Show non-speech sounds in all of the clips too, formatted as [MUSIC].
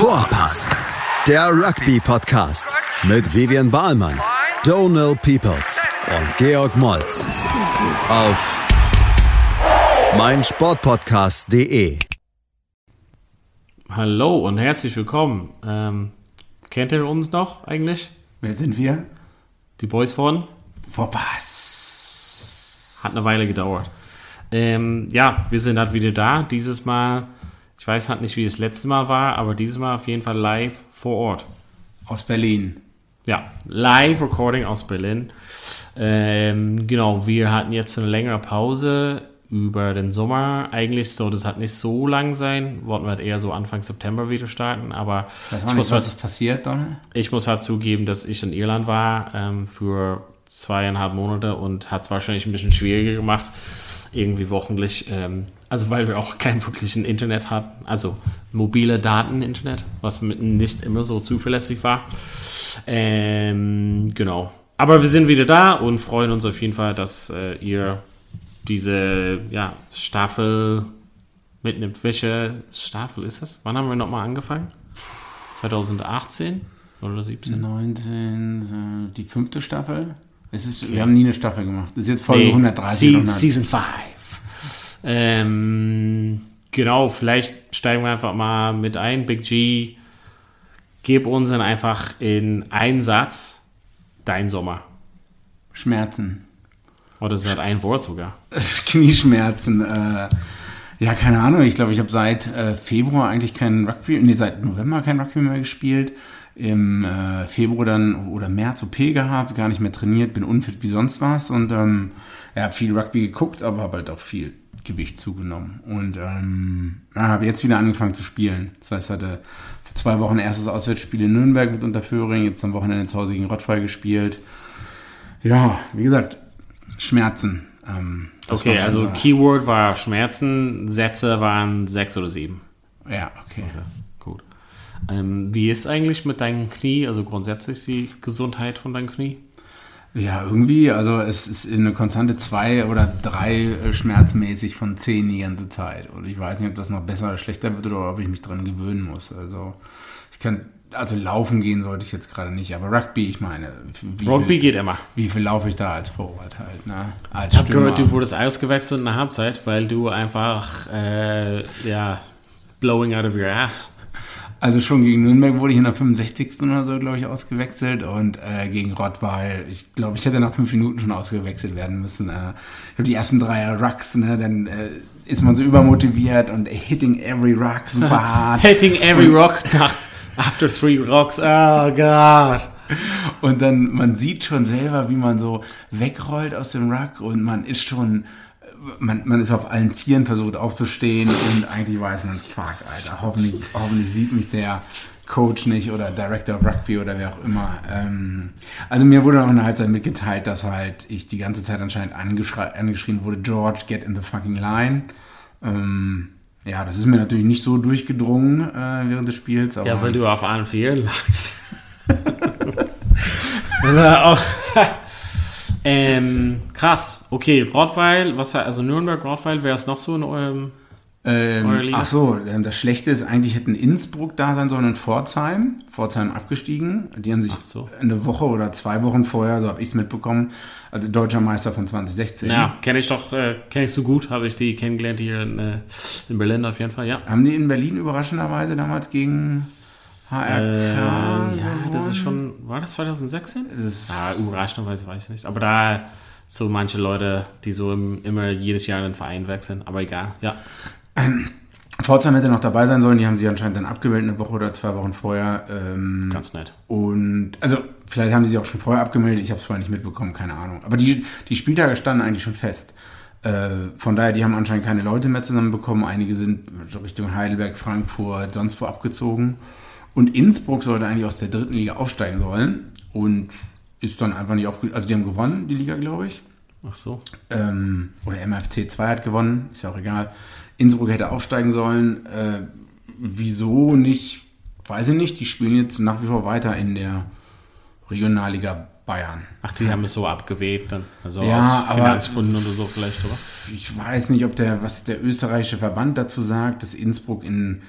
Vorpass, der Rugby-Podcast mit Vivian Bahlmann, Donal Peoples und Georg Moltz auf meinsportpodcast.de. Hallo und herzlich willkommen. Ähm, kennt ihr uns noch eigentlich? Wer sind wir? Die Boys von? Vorpass. Hat eine Weile gedauert. Ähm, ja, wir sind halt wieder da. Dieses Mal, ich weiß halt nicht, wie das letzte Mal war, aber dieses Mal auf jeden Fall live vor Ort. Aus Berlin. Ja, live Recording aus Berlin. Ähm, genau, wir hatten jetzt eine längere Pause über den Sommer. Eigentlich so, das hat nicht so lang sein. Wollten wir halt eher so Anfang September wieder starten, aber Weiß ich muss, nicht, was halt, passiert, Donne? ich muss halt zugeben, dass ich in Irland war ähm, für zweieinhalb Monate und hat es wahrscheinlich ein bisschen schwieriger gemacht, irgendwie wochentlich. Ähm, also weil wir auch kein wirklichen Internet hatten, also mobile Daten-Internet, was nicht immer so zuverlässig war. Ähm, genau. Aber wir sind wieder da und freuen uns auf jeden Fall, dass äh, ihr diese ja, Staffel mitnimmt. Welche Staffel ist das? Wann haben wir nochmal angefangen? 2018 oder 17? 19, äh, die fünfte Staffel. Es ist, wir haben nie eine Staffel gemacht. Das ist jetzt Folge Nee, 130. Se 100. Season 5. Ähm, genau, vielleicht steigen wir einfach mal mit ein. Big G, gib uns dann einfach in einen Satz dein Sommer. Schmerzen. Oder ist das ein Wort sogar? [LAUGHS] Knieschmerzen. Äh, ja, keine Ahnung. Ich glaube, ich habe seit äh, Februar eigentlich keinen Rugby, nee, seit November kein Rugby mehr gespielt. Im äh, Februar dann oder März OP gehabt, gar nicht mehr trainiert, bin unfit wie sonst was und ähm, ja, hab viel Rugby geguckt, aber habe halt auch viel Gewicht zugenommen. Und ähm, ja, habe jetzt wieder angefangen zu spielen. Das heißt, hatte vor zwei Wochen erstes Auswärtsspiel in Nürnberg mit Unterföhring, jetzt am Wochenende zu Hause gegen Rottweil gespielt. Ja, wie gesagt, Schmerzen. Ähm, Okay, also unser- Keyword war Schmerzen, Sätze waren sechs oder sieben. Ja, okay. Okay, gut. Ähm, wie ist eigentlich mit deinem Knie, also grundsätzlich die Gesundheit von deinem Knie? Ja, irgendwie, also es ist eine konstante zwei oder drei äh, schmerzmäßig von zehn die ganze Zeit. Und ich weiß nicht, ob das noch besser oder schlechter wird oder ob ich mich dran gewöhnen muss. Also ich kann, also laufen gehen sollte ich jetzt gerade nicht, aber Rugby, ich meine, Rugby viel, geht immer. wie viel laufe ich da als Vorwart halt, ne? Als Ich habe gehört, du wurdest ausgewechselt in der Halbzeit, weil du einfach, äh, ja, blowing out of your ass. Also schon gegen Nürnberg wurde ich in der 65. oder so, glaube ich, ausgewechselt und äh, gegen Rottweil, ich glaube, ich hätte nach fünf Minuten schon ausgewechselt werden müssen. Äh, ich habe die ersten drei Rucks, ne, dann äh, ist man so übermotiviert und hitting every ruck super [LAUGHS] hart. Hitting every rock nach, after three rocks. Oh God. Und dann, man sieht schon selber, wie man so wegrollt aus dem Ruck und man ist schon, man, man ist auf allen Vieren versucht aufzustehen und eigentlich weiß man, fuck, Alter, hoffentlich, hoffentlich sieht mich der Coach nicht oder Director of Rugby oder wer auch immer. Ähm, also mir wurde auch in der Halbzeit mitgeteilt, dass halt ich die ganze Zeit anscheinend angeschrien wurde, George, get in the fucking line. Ähm, ja, das ist mir natürlich nicht so durchgedrungen äh, während des Spiels. Aber Ja, weil du auf allen Vieren lagst. [LAUGHS] [LAUGHS] Auch- ähm, krass. Okay, Rottweil, was also Nürnberg, Rottweil, wer ist noch so in eurem. Eure Ähm, ach so, ähm, das Schlechte ist, eigentlich hätten Innsbruck da sein sollen und Pforzheim. Pforzheim abgestiegen. Die haben sich so. eine Woche oder zwei Wochen vorher, so habe ich es mitbekommen, also deutscher Meister von 2016. Ja, kenne ich doch, äh, kenne ich so gut, habe ich die kennengelernt hier in, äh, in Berlin auf jeden Fall, ja. Haben die in Berlin überraschenderweise damals gegen HRK? Äh, ja, das ist schon, war das 2016? Das ja, überraschenderweise weiß ich nicht. Aber da so manche Leute, die so im, immer jedes Jahr in den Verein wechseln, aber egal, ja. [CLEARS THROAT] Pforzheim hätte noch dabei sein sollen, die haben sie anscheinend dann abgemeldet, eine Woche oder zwei Wochen vorher. Ähm, Ganz nett. Und also vielleicht haben die sich auch schon vorher abgemeldet, ich habe es vorher nicht mitbekommen, keine Ahnung. Aber die, die Spieltage standen eigentlich schon fest. Äh, von daher, die haben anscheinend keine Leute mehr zusammenbekommen. Einige sind Richtung Heidelberg, Frankfurt, sonst wo abgezogen. Und Innsbruck sollte eigentlich aus der dritten Liga aufsteigen sollen und ist dann einfach nicht aufge... Also die haben gewonnen, die Liga, glaube ich. Ach so. Ähm, oder MFC 2 hat gewonnen, ist ja auch egal. Innsbruck hätte aufsteigen sollen. Äh, wieso nicht? Weiß ich nicht. Die spielen jetzt nach wie vor weiter in der Regionalliga Bayern. Ach, die haben es so abgewebt dann. Also Ja, aus aber- Finanzgründen oder so vielleicht, oder? Ich weiß nicht, ob der, was der österreichische Verband dazu sagt, dass Innsbruck in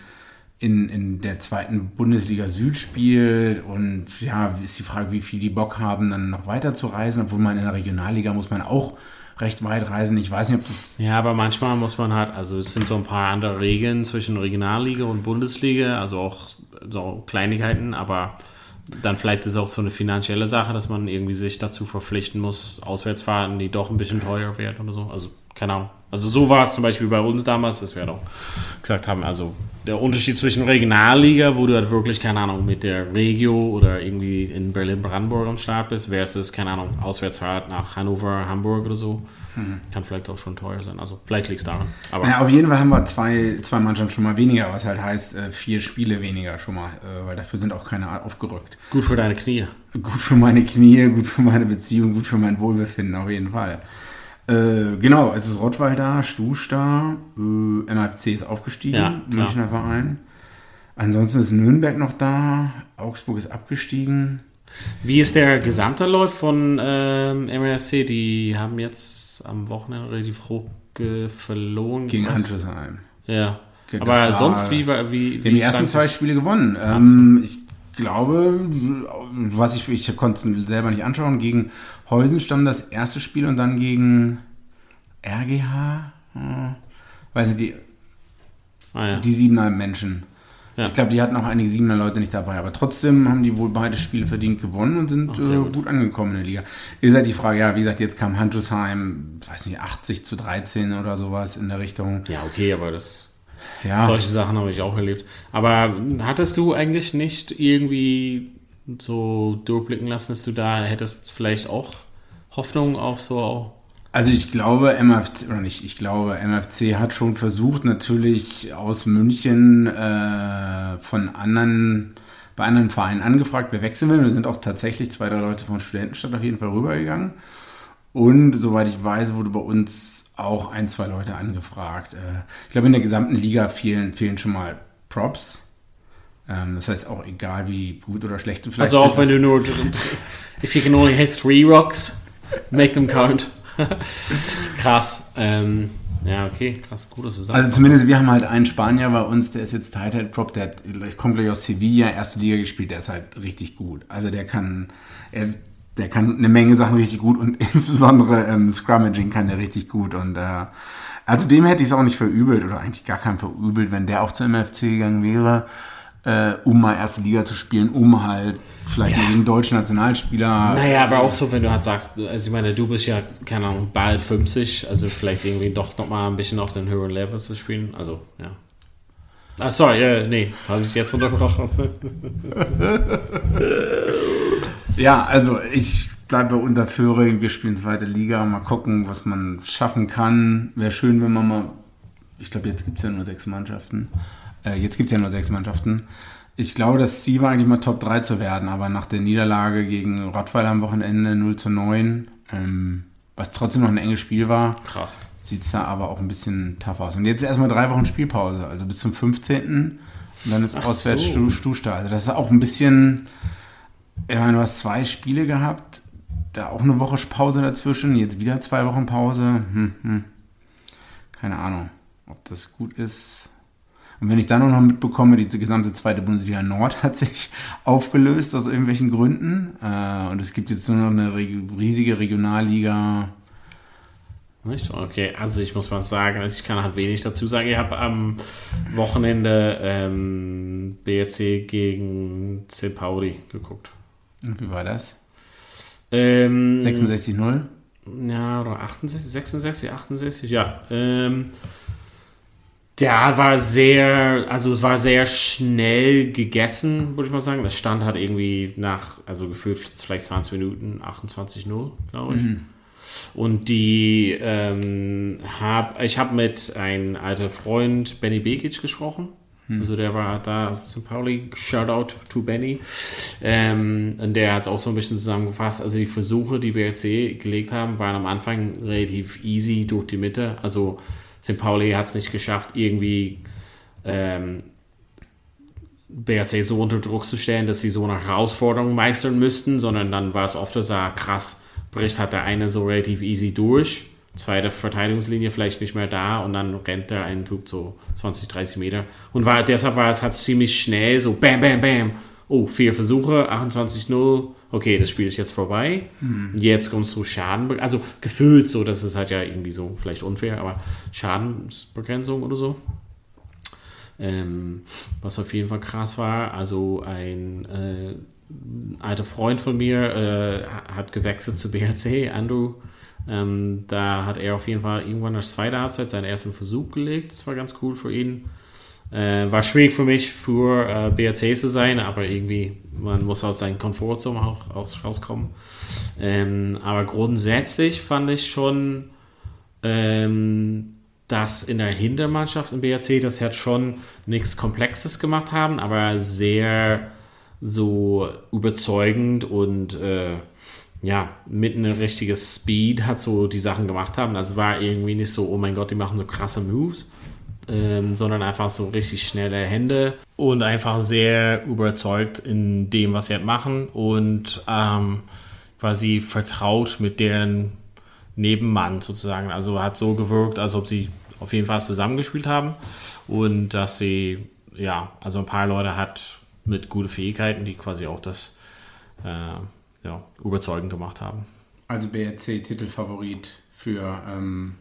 in, in der zweiten Bundesliga Süd spielt und ja, ist die Frage, wie viel die Bock haben, dann noch weiter zu reisen, obwohl man in der Regionalliga muss man auch recht weit reisen. Ich weiß nicht, ob das. Ja, aber manchmal muss man halt, also es sind so ein paar andere Regeln zwischen Regionalliga und Bundesliga, also auch so Kleinigkeiten, aber dann vielleicht ist es auch so eine finanzielle Sache, dass man irgendwie sich dazu verpflichten muss, Auswärtsfahrten, die doch ein bisschen teuer werden oder so. Also keine Ahnung. Also so war es zum Beispiel bei uns damals, dass wir doch gesagt haben, also der Unterschied zwischen Regionalliga, wo du halt wirklich, keine Ahnung, mit der Regio oder irgendwie in Berlin-Brandenburg am Start bist, versus, keine Ahnung, Auswärtsfahrt nach Hannover, Hamburg oder so, mhm. kann vielleicht auch schon teuer sein. Also vielleicht liegt es daran. Aber ja, auf jeden Fall haben wir zwei, zwei Mannschaften schon mal weniger, was halt heißt, äh, vier Spiele weniger schon mal, äh, weil dafür sind auch keine aufgerückt. Gut für deine Knie. Gut für meine Knie, gut für meine Beziehung, gut für mein Wohlbefinden, auf jeden Fall. Äh, genau, es ist Rottweil da, Stusch da, äh, MFC ist aufgestiegen, ja, Münchner Verein. Ansonsten ist Nürnberg noch da, Augsburg ist abgestiegen. Wie ist der gesamte Läuft von ähm, MRC? Die haben jetzt am Wochenende relativ hoch verloren. Gegen Handelsheim. Ja. Das Aber sonst, wie war. Wie, wie die ersten zwei Spiele gewonnen. Ähm, ich glaube, was ich, ich konnte es selber nicht anschauen, gegen Heusenstamm das erste Spiel und dann gegen RGH, hm, weiß nicht, die, ah, ja. die siebener Menschen. Ja. Ich glaube, die hatten auch einige siebener Leute nicht dabei, aber trotzdem haben die wohl beide Spiele verdient gewonnen und sind Ach, äh, gut. gut. angekommen in der Liga. Ist halt die Frage, ja, wie gesagt, jetzt kam Handelsheim, weiß nicht, 80 zu 13 oder sowas in der Richtung. Ja, okay, aber das ja. Solche Sachen habe ich auch erlebt. Aber hattest du eigentlich nicht irgendwie so durchblicken lassen, dass du da hättest vielleicht auch Hoffnung auf so. Also ich glaube, MFC, oder nicht, ich glaube, MFC hat schon versucht, natürlich aus München äh, von anderen, bei anderen Vereinen angefragt, wer wechseln will. Wir sind auch tatsächlich zwei, drei Leute von Studentenstadt auf jeden Fall rübergegangen. Und soweit ich weiß, wurde bei uns auch ein, zwei Leute angefragt. Äh, ich glaube, in der gesamten Liga fehlen, fehlen schon mal Props. Ähm, das heißt auch egal, wie gut oder schlecht du vielleicht Also auch wenn du nur, if you can only hit three rocks, make them count. [LAUGHS] krass. Ähm, ja, okay, krass, gut, dass du sagst. Also zumindest, wir haben halt einen Spanier bei uns, der ist jetzt Tight Head Prop, der hat, kommt gleich aus Sevilla, erste Liga gespielt, der ist halt richtig gut. Also der kann, er der kann eine Menge Sachen richtig gut und [LAUGHS] insbesondere ähm, Scrummaging kann der richtig gut. Und äh, also dem hätte ich es auch nicht verübelt oder eigentlich gar keinen verübelt, wenn der auch zum MFC gegangen wäre, äh, um mal erste Liga zu spielen, um halt vielleicht ja. gegen deutsche Nationalspieler. Naja, aber auch so, wenn du halt sagst, also ich meine, du bist ja, keine Ahnung, bald 50, also vielleicht irgendwie doch nochmal ein bisschen auf den höheren Level zu spielen. Also, ja. Ah, sorry, äh, nee, habe ich jetzt unterbrochen. [LAUGHS] Ja, also ich bleibe unter Föhring, wir spielen zweite Liga, mal gucken, was man schaffen kann. Wäre schön, wenn man mal, ich glaube, jetzt gibt es ja nur sechs Mannschaften. Äh, jetzt gibt es ja nur sechs Mannschaften. Ich glaube, das Ziel war eigentlich mal Top 3 zu werden, aber nach der Niederlage gegen Rottweiler am Wochenende 0 zu 9, ähm, was trotzdem noch ein enges Spiel war, Krass. sieht es da aber auch ein bisschen tough aus. Und jetzt erstmal drei Wochen Spielpause, also bis zum 15. Und dann ist Ach auswärts so. Stusta. Also das ist auch ein bisschen ich meine, du hast zwei Spiele gehabt, da auch eine Woche Pause dazwischen, jetzt wieder zwei Wochen Pause. Hm, hm. Keine Ahnung, ob das gut ist. Und wenn ich dann noch mitbekomme, die gesamte zweite Bundesliga Nord hat sich aufgelöst aus irgendwelchen Gründen. Äh, und es gibt jetzt nur noch eine riesige Regionalliga. Nicht? Okay, also ich muss mal sagen, ich kann halt wenig dazu sagen. Ich habe am Wochenende ähm, BRC gegen C. Pauli geguckt. Und wie war das? Ähm, 66-0? Ja, oder 68, 66, 68, ja. Ähm, der war sehr, also war sehr schnell gegessen, würde ich mal sagen. Das stand hat irgendwie nach, also gefühlt vielleicht 20 Minuten, 28-0, glaube ich. Mhm. Und die ähm, hab, ich habe mit einem alten Freund Benny Bekic gesprochen. Hm. Also der war da St. Pauli, Shoutout to Benny. Ähm, und der hat es auch so ein bisschen zusammengefasst. Also die Versuche, die BRC gelegt haben, waren am Anfang relativ easy durch die Mitte. Also St. Pauli hat es nicht geschafft, irgendwie ähm, BRC so unter Druck zu stellen, dass sie so eine Herausforderung meistern müssten, sondern dann war es oft so, ah, krass, bricht hat der eine so relativ easy durch zweite Verteidigungslinie vielleicht nicht mehr da und dann rennt da ein Typ so 20, 30 Meter. Und war, deshalb war es halt ziemlich schnell so bam, bam, bam. Oh, vier Versuche, 28-0. Okay, das Spiel ist jetzt vorbei. Mhm. Jetzt kommst du Schaden. Also gefühlt so, das ist halt ja irgendwie so, vielleicht unfair, aber Schadenbegrenzung oder so. Ähm, was auf jeden Fall krass war, also ein äh, alter Freund von mir äh, hat gewechselt zu BRC, Andrew ähm, da hat er auf jeden Fall irgendwann nach zweiter Halbzeit seinen ersten Versuch gelegt. Das war ganz cool für ihn. Äh, war schwierig für mich, für äh, BRC zu sein, aber irgendwie, man muss aus seinem Komfortzone auch aus, rauskommen. Ähm, aber grundsätzlich fand ich schon, ähm, dass in der Hintermannschaft im BRC das jetzt schon nichts Komplexes gemacht haben, aber sehr so überzeugend und äh, ja, mit einer richtigen Speed hat so die Sachen gemacht haben. Also war irgendwie nicht so, oh mein Gott, die machen so krasse Moves, ähm, sondern einfach so richtig schnelle Hände und einfach sehr überzeugt in dem, was sie halt machen und ähm, quasi vertraut mit deren Nebenmann sozusagen. Also hat so gewirkt, als ob sie auf jeden Fall zusammengespielt haben und dass sie, ja, also ein paar Leute hat mit guten Fähigkeiten, die quasi auch das äh, ja, überzeugend gemacht haben. Also BRC Titelfavorit für ähm,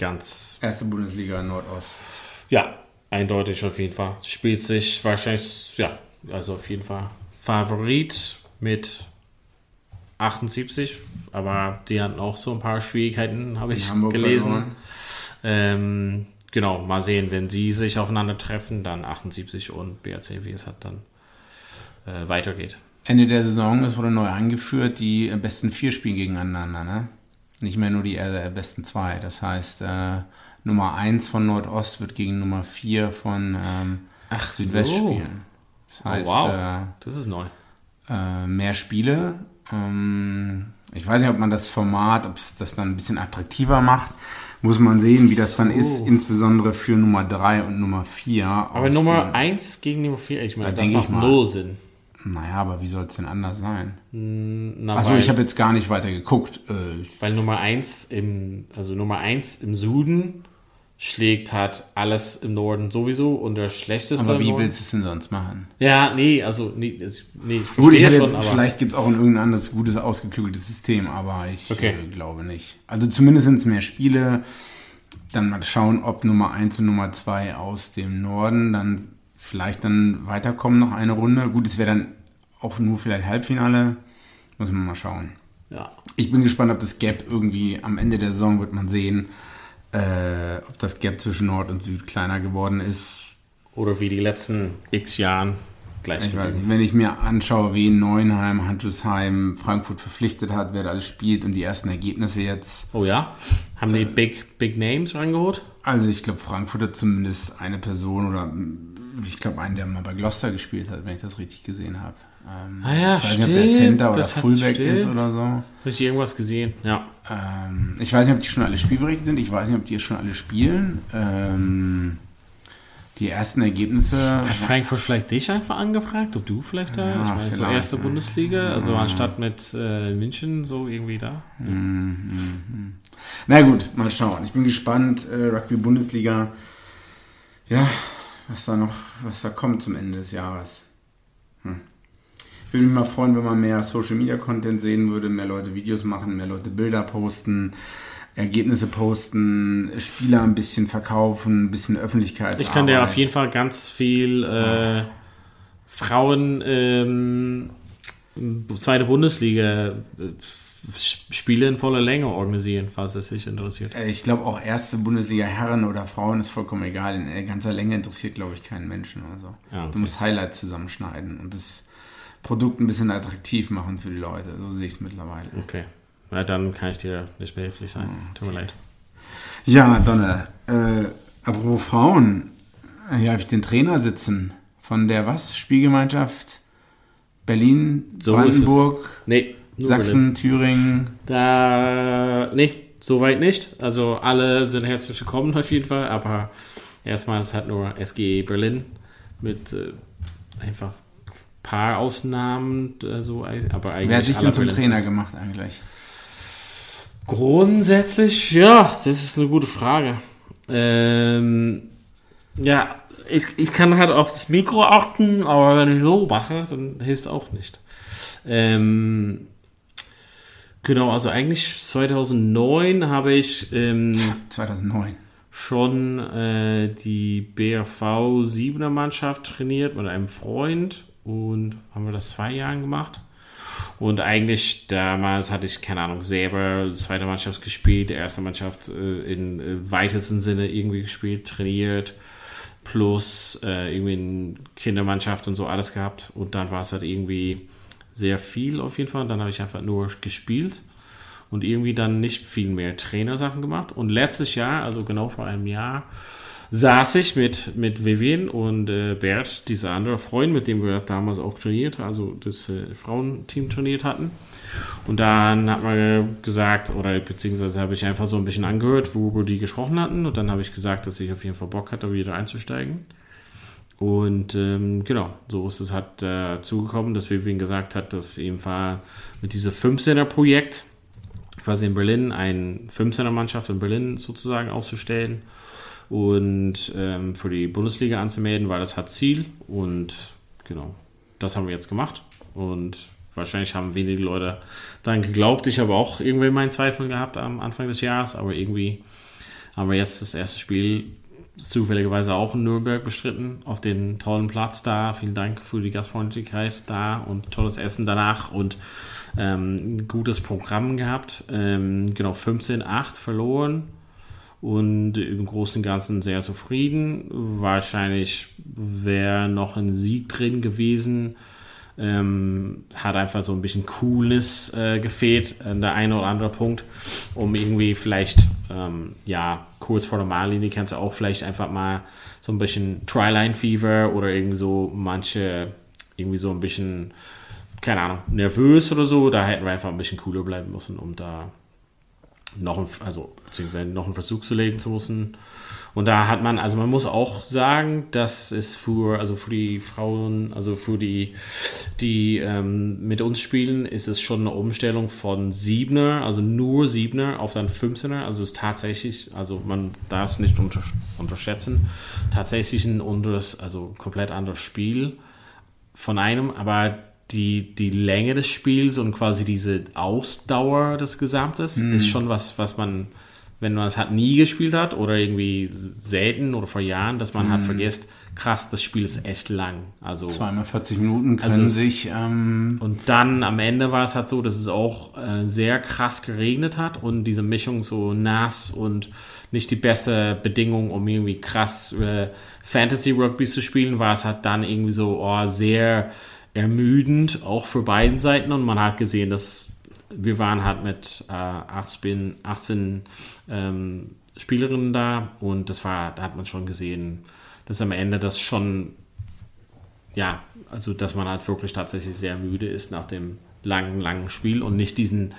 ganz erste Bundesliga Nordost. Ja, eindeutig auf jeden Fall. Spielt sich wahrscheinlich, ja, also auf jeden Fall Favorit mit 78, aber die hatten auch so ein paar Schwierigkeiten, habe ich Hamburg gelesen. Ähm, genau, mal sehen, wenn sie sich aufeinandertreffen, dann 78 und BRC, wie es hat dann äh, weitergeht. Ende der Saison, es wurde neu eingeführt, die besten vier spielen gegeneinander, ne? Nicht mehr nur die äh, besten zwei. Das heißt, äh, Nummer 1 von Nordost wird gegen Nummer 4 von ähm, Ach Südwest so. spielen. Das oh, heißt, oh, wow. Äh, das ist neu. Äh, mehr Spiele. Ähm, ich weiß nicht, ob man das Format, ob es das dann ein bisschen attraktiver macht. Muss man sehen, wie das so. dann ist, insbesondere für Nummer 3 und Nummer 4. Aber Nummer 1 gegen Nummer 4, ich meine, da das macht null Sinn. Naja, aber wie soll es denn anders sein? Hm, also ich habe jetzt gar nicht weiter geguckt. Äh, weil Nummer 1 im, also Nummer 1 im Süden schlägt hat alles im Norden sowieso und der schlechteste. Aber wie willst du es denn sonst machen? Ja, nee, also nee, nee ich Gut, ich schon, jetzt, vielleicht gibt es auch ein irgendein anderes gutes, ausgeklügeltes System, aber ich okay. äh, glaube nicht. Also zumindest sind es mehr Spiele. Dann mal schauen, ob Nummer 1 und Nummer 2 aus dem Norden dann vielleicht dann weiterkommen noch eine Runde. Gut, es wäre dann auch nur vielleicht Halbfinale. Muss man mal schauen. Ja. Ich bin gespannt, ob das Gap irgendwie am Ende der Saison wird man sehen, äh, ob das Gap zwischen Nord und Süd kleiner geworden ist. Oder wie die letzten x Jahren gleich. Ich weiß nicht, wenn ich mir anschaue, wie Neuenheim, Handelsheim, Frankfurt verpflichtet hat, wer da alles spielt und die ersten Ergebnisse jetzt. Oh ja? Haben die äh, Big, Big Names reingeholt? Also ich glaube, Frankfurt hat zumindest eine Person oder ich glaube, einen, der mal bei Gloucester gespielt hat, wenn ich das richtig gesehen habe. Ähm, ah ja, ich weiß stimmt. nicht, ob der Center oder Fullback ist oder so. Habe ich irgendwas gesehen, ja. Ähm, ich weiß nicht, ob die schon alle spielberechtigt sind. Ich weiß nicht, ob die schon alle spielen. Ähm, die ersten Ergebnisse. Hat Frankfurt vielleicht dich einfach angefragt, ob du vielleicht da? Ja, ich meine, so erste ja. Bundesliga, also anstatt mit äh, München so irgendwie da. Mhm, mhm. Na gut, mal schauen. Ich bin gespannt. Äh, Rugby Bundesliga. Ja, was da noch, was da kommt zum Ende des Jahres. Hm. Ich würde mich mal freuen, wenn man mehr Social Media Content sehen würde, mehr Leute Videos machen, mehr Leute Bilder posten, Ergebnisse posten, Spieler ein bisschen verkaufen, ein bisschen Öffentlichkeit. Ich kann dir auf jeden Fall ganz viel äh, Frauen ähm, zweite Bundesliga äh, Spiele in voller Länge organisieren, falls es sich interessiert. Äh, ich glaube auch erste Bundesliga Herren oder Frauen ist vollkommen egal. In ganzer Länge interessiert, glaube ich, keinen Menschen. Also ja, okay. du musst Highlights zusammenschneiden und das Produkt ein bisschen attraktiv machen für die Leute. So sehe ich es mittlerweile. Okay. Na, dann kann ich dir nicht behilflich sein. Okay. Tut mir leid. Ja, Donne. Äh, apropos Frauen. Hier habe ich den Trainer sitzen von der was? Spielgemeinschaft Berlin, so Brandenburg. Nee, Sachsen, Thüringen? Da, nee, soweit nicht. Also alle sind herzlich willkommen auf jeden Fall, aber erstmal ist halt nur SG Berlin mit äh, einfach paar Ausnahmen, äh, so, aber eigentlich. Wer hat dich denn zum Berlin Trainer gemacht eigentlich? Grundsätzlich, ja, das ist eine gute Frage. Ähm, ja, ich, ich kann halt auf das Mikro achten, aber wenn ich so mache, dann hilft es auch nicht. Ähm, genau, also eigentlich 2009 habe ich ähm, 2009. schon äh, die BRV 7er Mannschaft trainiert mit einem Freund und haben wir das zwei Jahren gemacht. Und eigentlich damals hatte ich, keine Ahnung, selber zweite Mannschaft gespielt, erste Mannschaft äh, in äh, weitesten Sinne irgendwie gespielt, trainiert, plus äh, irgendwie eine Kindermannschaft und so alles gehabt. Und dann war es halt irgendwie sehr viel auf jeden Fall. Dann habe ich einfach nur gespielt und irgendwie dann nicht viel mehr Trainersachen gemacht. Und letztes Jahr, also genau vor einem Jahr, saß ich mit, mit Vivian und äh, Bert, dieser andere Freund, mit dem wir damals auch trainiert, also das äh, Frauenteam trainiert hatten. Und dann hat man gesagt, oder beziehungsweise habe ich einfach so ein bisschen angehört, worüber die gesprochen hatten. Und dann habe ich gesagt, dass ich auf jeden Fall Bock hatte, wieder einzusteigen. Und ähm, genau, so ist es halt äh, zugekommen, dass Vivian gesagt hat, auf jeden Fall mit diesem 15er-Projekt, quasi in Berlin, eine 15er-Mannschaft in Berlin sozusagen auszustellen und ähm, für die Bundesliga anzumelden, weil das hat Ziel. Und genau, das haben wir jetzt gemacht. Und wahrscheinlich haben wenige Leute daran geglaubt. Ich habe auch irgendwie meinen Zweifel gehabt am Anfang des Jahres, aber irgendwie haben wir jetzt das erste Spiel zufälligerweise auch in Nürnberg bestritten, auf den tollen Platz da. Vielen Dank für die Gastfreundlichkeit da und tolles Essen danach und ähm, ein gutes Programm gehabt. Ähm, genau, 15-8 verloren und im Großen und Ganzen sehr zufrieden. Wahrscheinlich wäre noch ein Sieg drin gewesen. Ähm, hat einfach so ein bisschen Coolness äh, gefehlt, an der eine oder andere Punkt, um irgendwie vielleicht, ähm, ja, kurz vor der Mahllinie kannst du auch vielleicht einfach mal so ein bisschen Tryline-Fever oder irgendwie so manche, irgendwie so ein bisschen, keine Ahnung, nervös oder so. Da hätten wir einfach ein bisschen cooler bleiben müssen, um da noch, ein, also beziehungsweise noch einen Versuch zu legen zu müssen. Und da hat man, also man muss auch sagen, dass es für, also für die Frauen, also für die, die ähm, mit uns spielen, ist es schon eine Umstellung von Siebener, also nur Siebener auf dann 15er. Also es ist tatsächlich, also man darf es nicht unter, unterschätzen, tatsächlich ein anderes, also komplett anderes Spiel von einem, aber die, die Länge des Spiels und quasi diese Ausdauer des Gesamtes Mhm. ist schon was, was man, wenn man es halt nie gespielt hat oder irgendwie selten oder vor Jahren, dass man Mhm. halt vergisst, krass, das Spiel ist echt lang. Also Zweimal 40 Minuten können Also sich. Ähm, und dann am Ende war es halt so, dass es auch äh, sehr krass geregnet hat und diese Mischung so nass und nicht die beste Bedingung, um irgendwie krass äh, Fantasy Rugby zu spielen, war es halt dann irgendwie so oh, sehr ermüdend, auch für beiden Seiten. Und man hat gesehen, dass wir waren halt mit äh, 18, 18 ähm, Spielerinnen da und das war, da hat man schon gesehen, dass am Ende das schon ja, also dass man halt wirklich tatsächlich sehr müde ist nach dem langen, langen Spiel und nicht diesen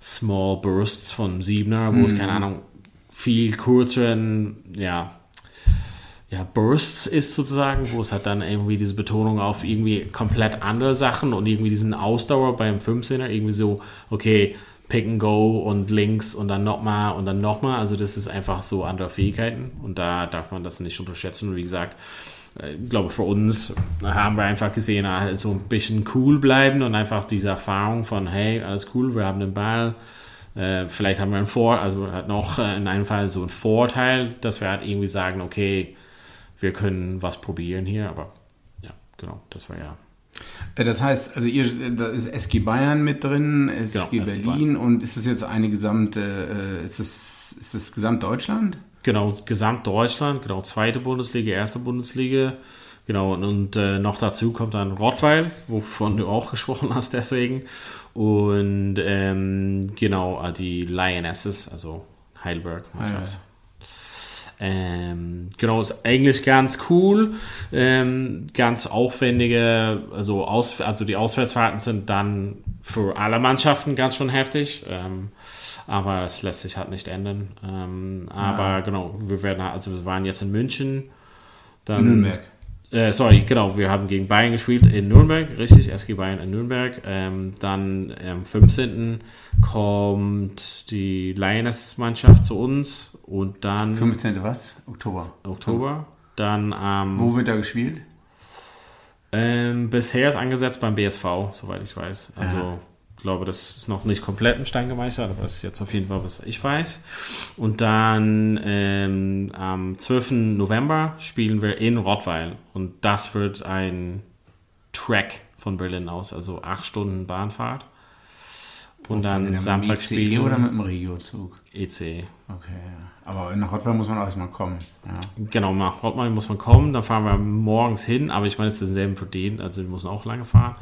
Small Bursts von Siebener, wo es, keine Ahnung, viel kürzeren, ja, ja, Bursts ist sozusagen, wo es halt dann irgendwie diese Betonung auf irgendwie komplett andere Sachen und irgendwie diesen Ausdauer beim 15er, irgendwie so, okay, Pick and Go und links und dann nochmal und dann nochmal. Also das ist einfach so andere Fähigkeiten und da darf man das nicht unterschätzen. Und wie gesagt, äh, ich glaube, für uns haben wir einfach gesehen, halt so ein bisschen cool bleiben und einfach diese Erfahrung von, hey, alles cool, wir haben den Ball. Äh, vielleicht haben wir einen Vor, also halt noch äh, in einem Fall so einen Vorteil, dass wir halt irgendwie sagen, okay, wir können was probieren hier, aber ja, genau, das war ja. äh, das heißt, also ihr, da ist SG Bayern mit drin, SG Genau, Berlin und ist es jetzt eine gesamte, äh, ist es, ist es Gesamtdeutschland? Genau, Gesamtdeutschland, genau, zweite Bundesliga, erste Bundesliga, genau, und, und äh, noch dazu kommt dann Rottweil, wovon du auch gesprochen hast, deswegen. Und ähm, genau, äh, die Lionesses, also Heidelberg-Mannschaft. Ähm, genau, ist eigentlich ganz cool. Ähm, ganz aufwendige, also, aus, also die Auswärtsfahrten sind dann für alle Mannschaften ganz schön heftig. Ähm, aber das lässt sich halt nicht ändern. Ähm, aber genau, wir werden, also wir waren jetzt in München. Dann, Nürnberg. Äh, sorry, genau, wir haben gegen Bayern gespielt in Nürnberg, richtig, SG Bayern in Nürnberg. Ähm, dann am 15. kommt die Lioness-Mannschaft zu uns und dann 15. was? Oktober. Oktober. Dann am Wo wird da gespielt? ähm, bisher ist angesetzt beim BSV, soweit ich weiß. Also Ja. Ich glaube, das ist noch nicht komplett im Stein gemeißelt, aber das ist jetzt auf jeden Fall, was ich weiß. Und dann ähm, am 12. November spielen wir in Rottweil und das wird ein Track von Berlin aus, also acht Stunden Bahnfahrt. Und dann mit dem Samstag ICE spielen oder mit dem Regio-Zug? EC. Okay, ja. Aber nach Rottweil muss man auch erstmal kommen. Ja. Genau, nach Rottweil muss man kommen, dann fahren wir morgens hin, aber ich meine, es ist denselben für den, also wir müssen auch lange fahren.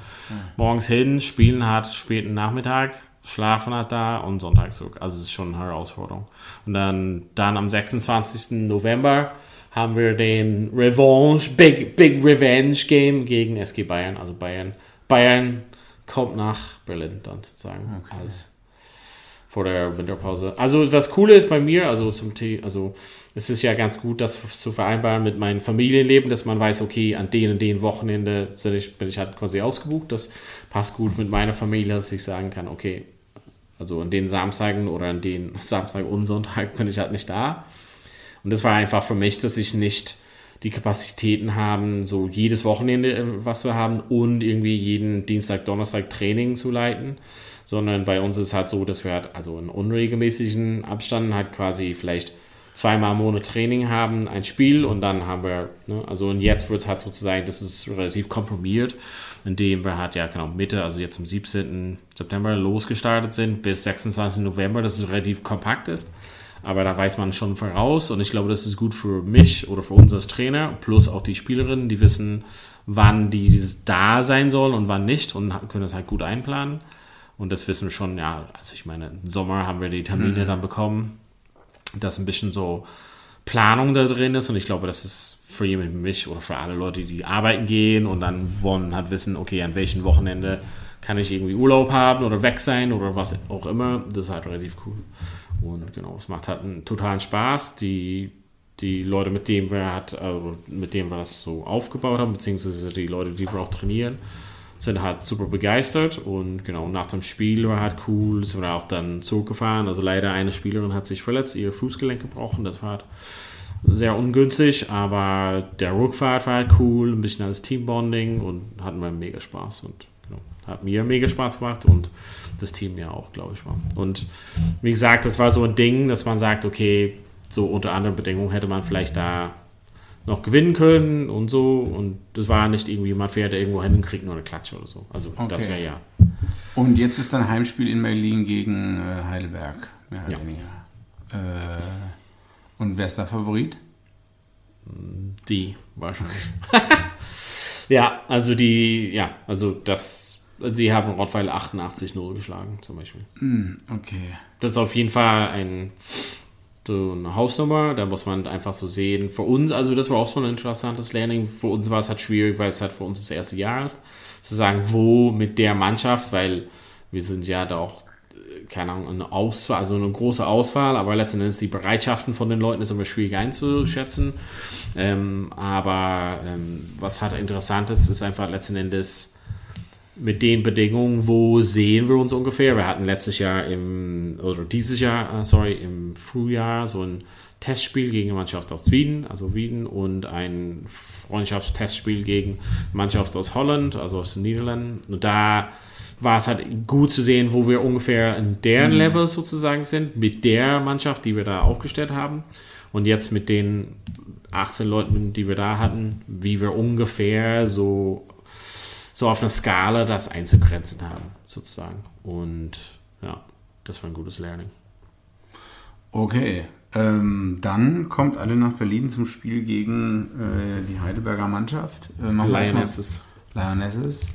Morgens hin, spielen hat späten Nachmittag, schlafen hat da und Sonntag zurück. Also es ist schon eine Herausforderung. Und dann, dann am 26. November haben wir den Revenge, Big, Big Revenge Game gegen SG Bayern, also Bayern. Bayern kommt nach Berlin dann sozusagen. Als vor der Winterpause. Also das Coole ist bei mir, also zum The also es ist ja ganz gut, das zu vereinbaren mit meinem Familienleben, dass man weiß, okay, an den und den Wochenende ich, bin ich halt quasi ausgebucht. Das passt gut mit meiner Familie, dass ich sagen kann, okay, also an den Samstagen oder an den [LAUGHS] Samstag und Sonntag bin ich halt nicht da. Und das war einfach für mich, dass ich nicht die Kapazitäten haben, so jedes Wochenende äh, was wir haben und irgendwie jeden Dienstag, Donnerstag Training zu leiten, sondern bei uns ist es halt so, dass wir halt also in unregelmäßigen Abständen halt quasi vielleicht zweimal im Monat Training haben, ein Spiel und dann haben wir, ne, also und jetzt wird es halt sozusagen, das ist relativ komprimiert, indem wir halt ja genau Mitte, also jetzt am 17. September losgestartet sind bis 26. November, dass es relativ kompakt ist. Aber da weiß man schon voraus und ich glaube, das ist gut für mich oder für uns als Trainer, plus auch die Spielerinnen, die wissen, wann die da sein sollen und wann nicht und können das halt gut einplanen. Und das wissen wir schon, ja, also ich meine, im Sommer haben wir die Termine dann bekommen, dass ein bisschen so Planung da drin ist und ich glaube, das ist für jemanden wie mich oder für alle Leute, die arbeiten gehen und dann wollen halt wissen, okay, an welchem Wochenende kann ich irgendwie Urlaub haben oder weg sein oder was auch immer. Das ist halt relativ cool. Und genau, es macht halt einen totalen Spaß. Die, die Leute, mit denen wir hat, also mit denen wir das so aufgebaut haben, beziehungsweise die Leute, die wir auch trainieren, sind halt super begeistert und genau, nach dem Spiel war halt cool, sind wir auch dann zurückgefahren. Also leider eine Spielerin hat sich verletzt, ihr Fußgelenk gebrochen, das war halt sehr ungünstig, aber der Rückfahrt war halt cool, ein bisschen als Teambonding und hatten wir mega Spaß und genau, hat mir mega Spaß gemacht und das Team ja auch, glaube ich, war. Und wie gesagt, das war so ein Ding, dass man sagt, okay, so unter anderen Bedingungen hätte man vielleicht da noch gewinnen können und so. Und das war nicht irgendwie, man fährt irgendwo hin und kriegt nur eine Klatsche oder so. Also das Okay. wäre ja. Und jetzt ist dann Heimspiel in Berlin gegen äh, Heidelberg, mehr oder Ja. weniger. Äh, und wer ist da Favorit? Die wahrscheinlich. [LAUGHS] ja, also die, ja, also das, sie haben Rottweil 88-0 geschlagen zum Beispiel. Okay. Das ist auf jeden Fall ein, so eine Hausnummer, da muss man einfach so sehen. Für uns, also das war auch so ein interessantes Learning. Für uns war es halt schwierig, weil es halt für uns das erste Jahr ist, zu sagen, wo mit der Mannschaft, weil wir sind ja da auch, äh, keine Ahnung, eine Auswahl, also eine große Auswahl, aber letzten Endes die Bereitschaften von den Leuten ist immer schwierig einzuschätzen. Ähm, aber ähm, was halt interessant ist, ist einfach letzten Endes, mit den Bedingungen, wo sehen wir uns ungefähr? Wir hatten letztes Jahr im, oder dieses Jahr, äh, sorry, im Frühjahr so ein Testspiel gegen eine Mannschaft aus Wien, also Wien, und ein Freundschaftstestspiel gegen eine Mannschaft aus Holland, also aus den Niederlanden. Und da war es halt gut zu sehen, wo wir ungefähr in deren Level sozusagen sind, mit der Mannschaft, die wir da aufgestellt haben. Und jetzt mit den 18 Leuten, die wir da hatten, wie wir ungefähr so so auf einer Skala das einzugrenzen haben, sozusagen. Und ja, das war ein gutes Learning. Okay. Ähm, dann kommt alle nach Berlin zum Spiel gegen äh, die Heidelberger Mannschaft. Äh, machen wir erstmal- Lionesses. Lionesses.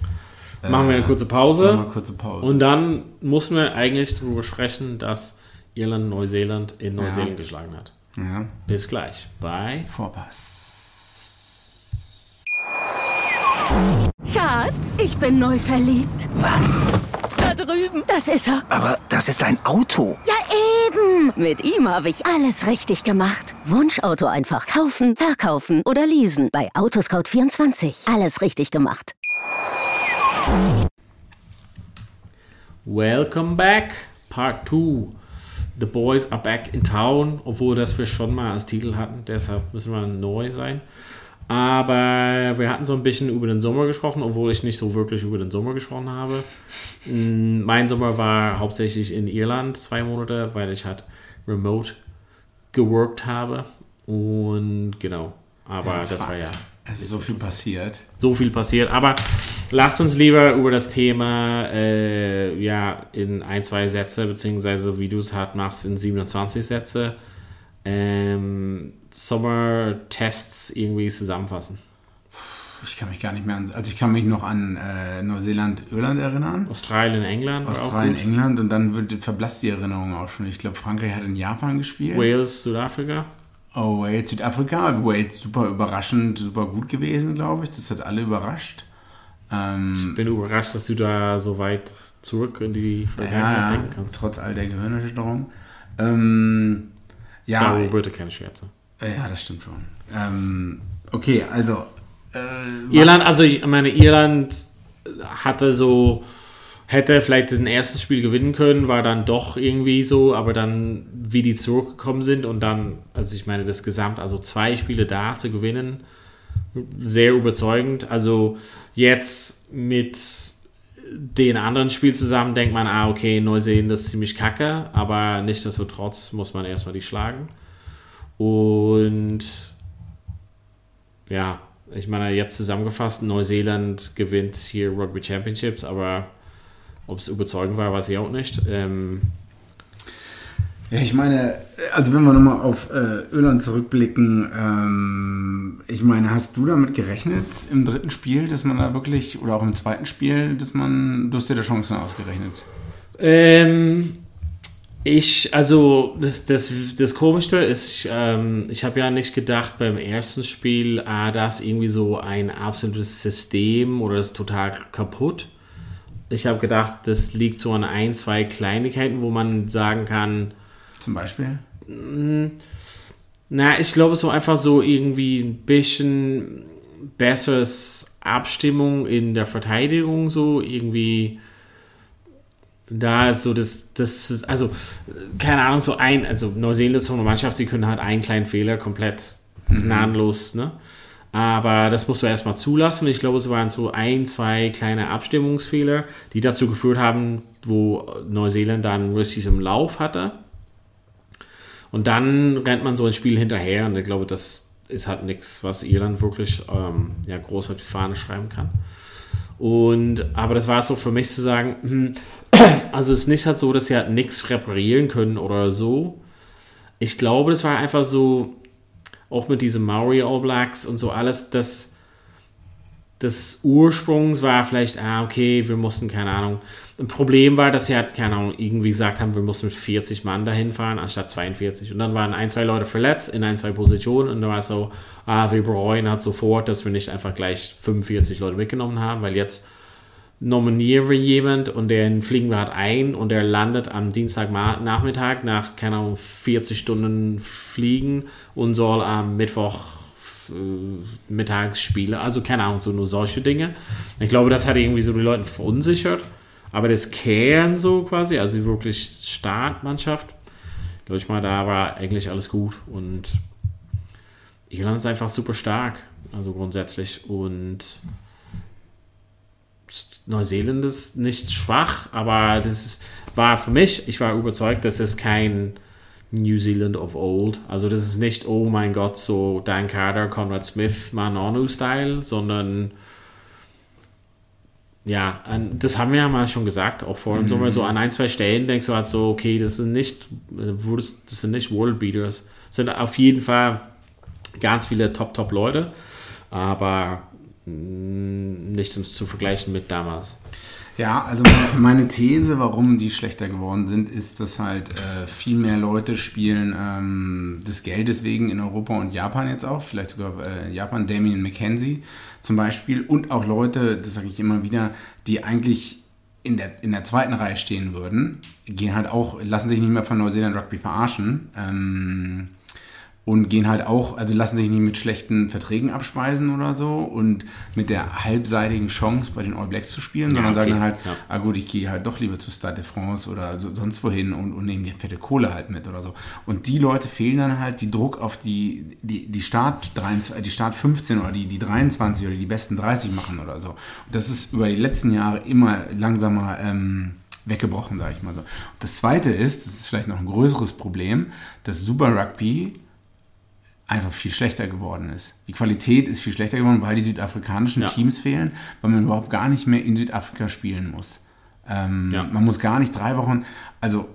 Machen wir eine kurze Machen Pause. wir eine kurze Pause. Und dann mussten wir eigentlich darüber sprechen, dass Irland Neuseeland in Neuseeland geschlagen hat. ja. Bis gleich. Bye. Vorpass. Schatz, ich bin neu verliebt. Was? Da drüben. Das ist er. Aber das ist ein Auto. Ja, Hm, mit ihm habe ich alles richtig gemacht. Wunschauto einfach kaufen, verkaufen oder leasen. Bei Autoscout24. Alles richtig gemacht. Welcome back, Part 2. The Boys are back in town, obwohl das wir schon mal als Titel hatten, deshalb müssen wir neu sein. Aber wir hatten so ein bisschen über den Sommer gesprochen, obwohl ich nicht so wirklich über den Sommer gesprochen habe. Mm, mein Sommer war hauptsächlich in Irland, zwei Monate, weil ich halt remote geworkt habe. Und genau, aber Ja, das war ja Es ist so viel passiert. so viel passiert. Aber lasst uns lieber über das Thema äh, ja in ein, zwei Sätze, beziehungsweise wie du es halt machst, in 27 Sätze ähm, Sommertests irgendwie zusammenfassen. Ich kann mich gar nicht mehr an, also ich kann mich noch an äh, Neuseeland, Irland erinnern. Australien, England, Australien. England und dann wird, verblasst die Erinnerung auch schon. Ich glaube, Frankreich hat in Japan gespielt. Wales, Südafrika. Oh, Wales, Südafrika. Wales super überraschend, super gut gewesen, glaube ich. Das hat alle überrascht. Ähm, Bin überrascht, dass du da so weit zurück in die Vergangenheit ja, denken kannst. trotz all der Gehirnerschütterung. Ähm, ja, Darum bitte keine Scherze. Äh, ja, das stimmt schon. Ähm, okay, also äh, Irland, also ich meine, Irland hatte so, hätte vielleicht den ersten Spiel gewinnen können, war dann doch irgendwie so, aber dann, wie die zurückgekommen sind und dann, also ich meine, das Gesamt, also zwei Spiele da zu gewinnen, sehr überzeugend. Also jetzt mit den anderen Spiel zusammen denkt man, ah, okay, Neuseeland ist ziemlich kacke, aber nichtsdestotrotz muss man erstmal die schlagen. Und ja, ich meine, jetzt zusammengefasst, Neuseeland gewinnt hier Rugby Championships, aber ob es überzeugend war, weiß ich auch nicht. Ähm, Ja, ich meine, also wenn wir nochmal auf äh, Irland zurückblicken, ähm, ich meine, hast du damit gerechnet im dritten Spiel, dass man da wirklich, oder auch im zweiten Spiel, dass man, du hast dir da Chancen ausgerechnet? Ähm, ich, also das, das, das Komischste ist, ähm, ich habe ja nicht gedacht beim ersten Spiel, ah, das ist irgendwie so ein absolutes System oder das ist total kaputt. Ich habe gedacht, das liegt so an ein, zwei Kleinigkeiten, wo man sagen kann, Zum Beispiel? na, ich glaube so einfach so irgendwie ein bisschen besseres Abstimmung in der Verteidigung, so irgendwie da ist so das, das ist, also, keine Ahnung, so ein, also Neuseeland ist so eine Mannschaft, die können halt einen kleinen Fehler komplett gnadenlos, ne? Aber das musst du erstmal zulassen. Ich glaube, es waren so ein, zwei kleine Abstimmungsfehler, die dazu geführt haben, wo Neuseeland dann richtig im Lauf hatte. Und dann rennt man so ein Spiel hinterher und ich glaube, das ist halt nichts, was Irland wirklich ähm, ja, groß auf die Fahne schreiben kann. Und, aber das war so für mich zu sagen, hm, also es ist nicht halt so, dass sie halt nichts reparieren können oder so. Ich glaube, das war einfach so, auch mit diesen Maori All Blacks und so alles, das, das Ursprungs war vielleicht, ah, okay, wir mussten, keine Ahnung. Ein Problem war, dass sie halt, keine Ahnung, irgendwie gesagt haben, wir mussten mit 40 Mann dahin fahren, anstatt 42. Und dann waren ein, zwei Leute verletzt in ein, zwei Positionen und dann war es so, ah, wir bereuen halt sofort, dass wir nicht einfach gleich 45 Leute mitgenommen haben, weil jetzt nominieren wir jemand und den fliegen wir halt ein und der landet am Dienstagnachmittag nach, keine Ahnung, 40 Stunden Fliegen und soll am Mittwoch äh, mittags spielen. Also keine Ahnung, so nur solche Dinge. Ich glaube, das hat irgendwie so die Leute verunsichert. Aber das Kern so quasi, also wirklich Startmannschaft, glaube ich mal, da war eigentlich alles gut. Und Irland ist einfach super stark, also grundsätzlich. Und Neuseeland ist nicht schwach, aber das ist, war für mich, ich war überzeugt, das ist kein New Zealand of old. Also das ist nicht, oh mein Gott, so Dan Carter, Conrad Smith, Manonu-Style, sondern ja, das haben wir ja mal schon gesagt, auch vor dem Sommer, so an ein, zwei Stellen denkst du halt so, okay, das sind nicht, das sind nicht World Beaters. Das sind auf jeden Fall ganz viele Top-Top-Leute, aber mh, nicht zum, zu vergleichen mit damals. Ja, also meine- These, warum die schlechter geworden sind, ist, dass halt äh, viel mehr Leute spielen ähm, des Geldes wegen in Europa und Japan jetzt auch, vielleicht sogar äh, Japan, Damien McKenzie zum Beispiel und auch Leute, das sage ich immer wieder, die eigentlich in der, in der zweiten Reihe stehen würden, gehen halt auch, lassen sich nicht mehr von Neuseeland Rugby verarschen. Ähm, und gehen halt auch, also lassen sich nicht mit schlechten Verträgen abspeisen oder so und mit der halbseitigen Chance bei den All Blacks zu spielen, sondern okay. sagen dann halt, Ja. ah gut, ich gehe halt doch lieber zu Stade de France oder so, sonst wohin und, und nehme die fette Kohle halt mit oder so. Und die Leute fehlen dann halt, die Druck auf die, die, die Start 23, die Start 15 oder die, die 23 oder die besten 30 machen oder so. Und das ist über die letzten Jahre immer langsamer ähm, weggebrochen, sage ich mal so. Und das zweite ist, das ist vielleicht noch ein größeres Problem, dass Super Rugby einfach viel schlechter geworden ist. Die Qualität ist viel schlechter geworden, weil die südafrikanischen Ja. Teams fehlen, weil man überhaupt gar nicht mehr in Südafrika spielen muss. Ähm, Ja. Man muss gar nicht drei Wochen, also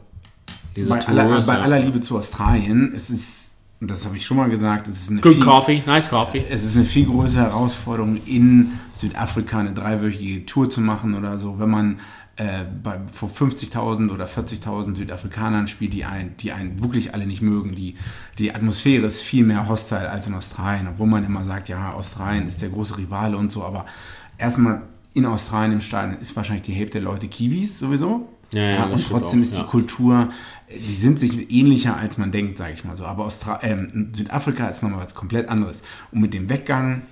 bei, Tours, aller, bei ja. aller Liebe zu Australien, es ist, und das habe ich schon mal gesagt, es ist eine Good viel, coffee, nice coffee. es ist eine viel größere Herausforderung, in Südafrika eine dreiwöchige Tour zu machen oder so, wenn man äh, bei, vor 50.000 oder 40.000 Südafrikanern spielt, die einen, die einen wirklich alle nicht mögen. Die, die Atmosphäre ist viel mehr hostile als in Australien, obwohl man immer sagt, ja, Australien ist der große Rivale und so, aber erstmal in Australien im Stadion ist wahrscheinlich die Hälfte der Leute Kiwis sowieso. Ja, ja, das und trotzdem auch, ist die ja. Kultur, die sind sich ähnlicher, als man denkt, sage ich mal so. Aber Austra ähm, Südafrika ist nochmal was komplett anderes. Und mit dem Weggang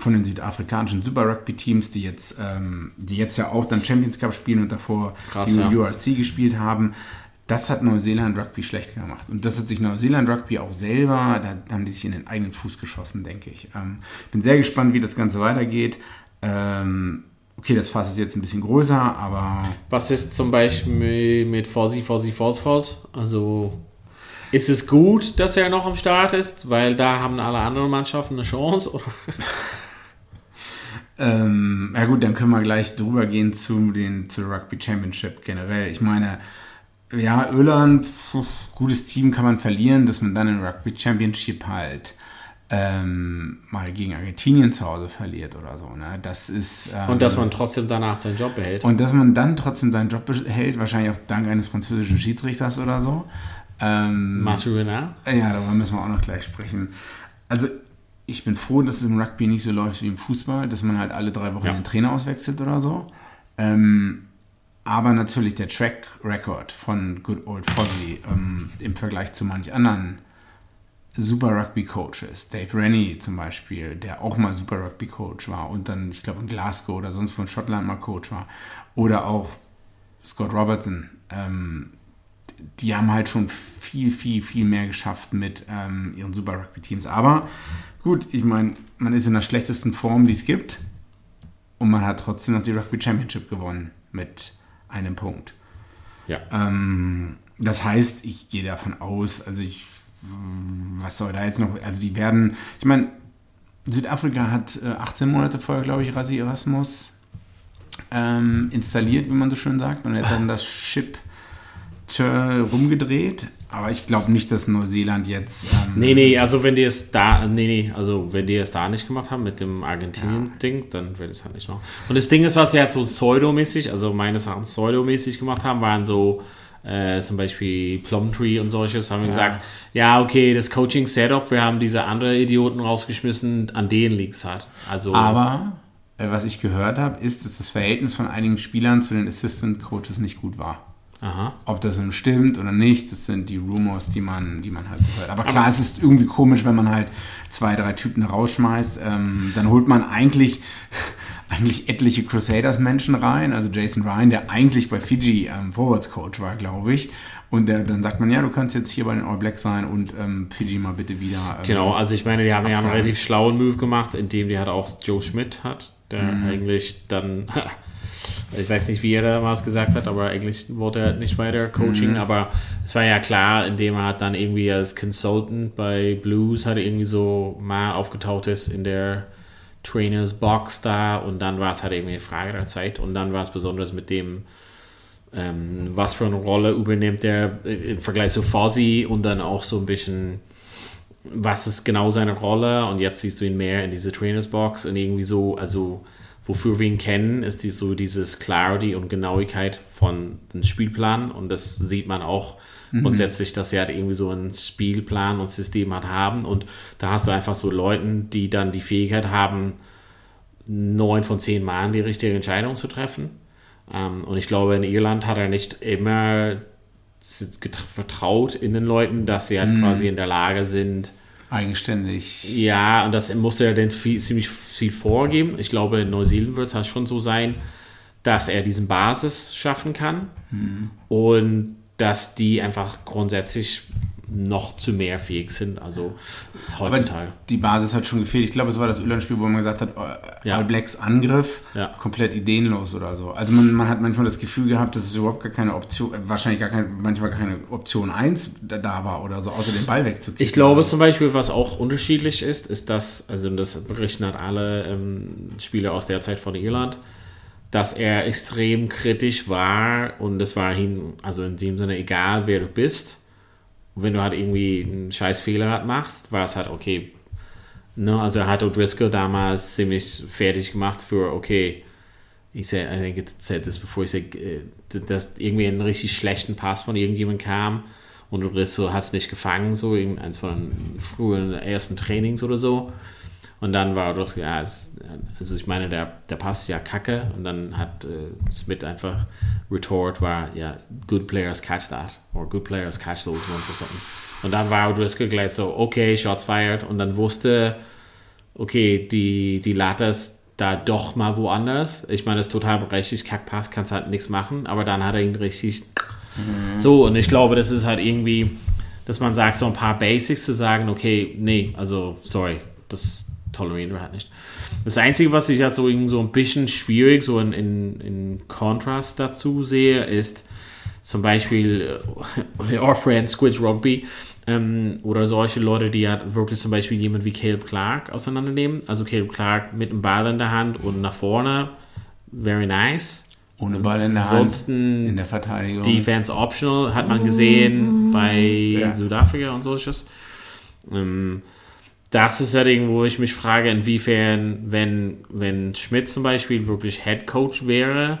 von den südafrikanischen Super Rugby Teams, die jetzt, ähm, die jetzt ja auch dann Champions Cup spielen und davor Krass, die ja. URC gespielt haben, das hat Neuseeland Rugby schlecht gemacht. Und das hat sich Neuseeland Rugby auch selber, da haben die sich in den eigenen Fuß geschossen, denke ich. Ähm, ich bin sehr gespannt, wie das Ganze weitergeht. Ähm, okay, das Fass ist jetzt ein bisschen größer, aber Was ist zum Beispiel mit Fossi, Fossi, Fos, Fos? Also ist es gut, dass er noch am Start ist, weil da haben alle anderen Mannschaften eine Chance? [LAUGHS] Ähm, ja gut, dann können wir gleich drüber gehen zu den zur Rugby Championship generell. Ich meine, ja, Irland, puh, gutes Team kann man verlieren, dass man dann in Rugby Championship halt ähm, mal gegen Argentinien zu Hause verliert oder so. Ne? Das ist ähm, Und dass man trotzdem danach seinen Job behält. und dass man dann trotzdem seinen Job behält, wahrscheinlich auch dank eines französischen Schiedsrichters oder so. Ähm, Mathieu ja, darüber müssen wir auch noch gleich sprechen. Also, ich bin froh, dass es im Rugby nicht so läuft wie im Fußball, dass man halt alle drei Wochen Ja. den Trainer auswechselt oder so. Ähm, aber natürlich der Track Record von Good Old Fozzie ähm, im Vergleich zu manch anderen Super Rugby Coaches, Dave Rennie zum Beispiel, der auch mal Super Rugby Coach war und dann, ich glaube, in Glasgow oder sonst von Schottland mal Coach war. Oder auch Scott Robertson, ähm, die haben halt schon viel, viel, viel mehr geschafft mit ähm, ihren Super Rugby-Teams. Aber gut, ich meine, man ist in der schlechtesten Form, die es gibt. Und man hat trotzdem noch die Rugby Championship gewonnen mit einem Punkt. Ja. Ähm, das heißt, ich gehe davon aus, also ich, was soll da jetzt noch, also die werden, ich meine, Südafrika hat äh, 18 Monate vorher, glaube ich, Rasi Erasmus ähm, installiert, wie man so schön sagt. Man hat dann das Chip tö, rumgedreht, aber ich glaube nicht, dass Neuseeland jetzt. Ähm, Nee, nee, also wenn die es da, nee, nee, also wenn die es da nicht gemacht haben mit dem Argentinien-Ding, dann wird es halt nicht noch. Und das Ding ist, was sie halt so pseudomäßig, also meines Erachtens pseudomäßig gemacht haben, waren so äh, zum Beispiel Plumtree und solches, haben wir gesagt, ja, okay, das Coaching-Setup, wir haben diese andere Idioten rausgeschmissen, an denen liegt es halt. Also, Aber äh, was ich gehört habe, ist, dass das Verhältnis von einigen Spielern zu den Assistant Coaches nicht gut war. Aha. Ob das nun stimmt oder nicht, das sind die Rumors, die man, die man halt so hört. Aber klar, es ist irgendwie komisch, wenn man halt zwei, drei Typen rausschmeißt. Ähm, dann holt man eigentlich, [LAUGHS] eigentlich etliche Crusaders-Menschen rein. Also Jason Ryan, der eigentlich bei Fiji ähm, Forwards-Coach war, glaube ich. Und der, dann sagt man, ja, du kannst jetzt hier bei den All Blacks sein und ähm, Fiji mal bitte wieder. Ähm, Genau, also ich meine, die haben ja einen Absagen. relativ schlauen Move gemacht, indem die halt auch Joe Schmidt hat, der Mhm. eigentlich dann, [LAUGHS] ich weiß nicht, wie er damals gesagt hat, aber eigentlich wollte er nicht weiter Coaching, Mhm. aber es war ja klar, indem er dann irgendwie als Consultant bei Blues hat er irgendwie so mal aufgetaucht ist in der Trainers Box da und dann war es halt irgendwie eine Frage der Zeit und dann war es besonders mit dem, ähm, was für eine Rolle übernimmt der äh, im Vergleich zu Fozzy und dann auch so ein bisschen, was ist genau seine Rolle und jetzt siehst du ihn mehr in diese Trainersbox und irgendwie so, also wofür wir ihn kennen, ist die, so dieses Clarity und Genauigkeit von dem Spielplan und das sieht man auch grundsätzlich, dass sie halt irgendwie so einen Spielplan und System hat haben und da hast du einfach so Leuten, die dann die Fähigkeit haben, neun von zehn Mal die richtige Entscheidung zu treffen. Ähm, und ich glaube, in Irland hat er nicht immer vertraut in den Leuten, dass sie halt mm. quasi in der Lage sind, eigenständig. Ja, und das muss er dann viel, ziemlich viel vorgeben. Ich glaube, in Neuseeland wird es halt schon so sein, dass er diesen Basis schaffen kann mhm. und dass die einfach grundsätzlich noch zu mehr fähig sind, also heutzutage. Aber die Basis hat schon gefehlt. Ich glaube, es war das Irland-Spiel, wo man gesagt hat, äh, ja. All Blacks Angriff ja. komplett ideenlos oder so. Also man, man, hat manchmal das Gefühl gehabt, dass es überhaupt gar keine Option, wahrscheinlich gar keine, manchmal gar keine Option 1 da, da war oder so, außer den Ball wegzukriegen. Ich glaube zum Beispiel, was auch unterschiedlich ist, ist das, also das berichten halt alle ähm, Spieler aus der Zeit von Irland, dass er extrem kritisch war und es war ihm, also in dem Sinne, egal wer du bist, wenn du halt irgendwie einen scheiß Fehler machst, war es halt okay. Ne? Also hat O'Driscoll damals ziemlich fertig gemacht für, okay, ich sage, I think it said this bevor ich sage, äh, dass irgendwie einen richtig schlechten Pass von irgendjemandem kam und O'Driscoll hat es nicht gefangen, so eins von den frühen ersten Trainings oder so. Und dann war das, ja, es, also ich meine, der, der Pass ist ja kacke. Und dann hat äh, Smith einfach retort, war, ja, good players catch that. Or good players catch those ones or something. Und dann war O'Driscoll gleich so, okay, Shots fired. Und dann wusste, okay, die, die Latte ist da doch mal woanders. Ich meine, das ist total berechtigt. Kackpass kannst halt nichts machen. Aber dann hat er ihn richtig mhm. so. Und ich glaube, das ist halt irgendwie, dass man sagt, so ein paar Basics zu sagen, okay, nee, also, sorry, das tolerieren wir halt nicht. Das Einzige, was ich halt so, so ein bisschen schwierig, so in, in, in Kontrast dazu sehe, ist zum Beispiel äh, [LAUGHS] our friend Squid Rugby ähm, oder solche Leute, die halt wirklich zum Beispiel jemand wie Caleb Clark auseinandernehmen. Also Caleb Clark mit dem Ball in der Hand und nach vorne, very nice. Ohne Ball in der Ansonsten Hand. In der Verteidigung. Defense optional hat man gesehen bei ja. Südafrika und solches. Ähm, das ist ja Ding, wo ich mich frage, inwiefern, wenn, wenn Schmidt zum Beispiel wirklich Head Coach wäre,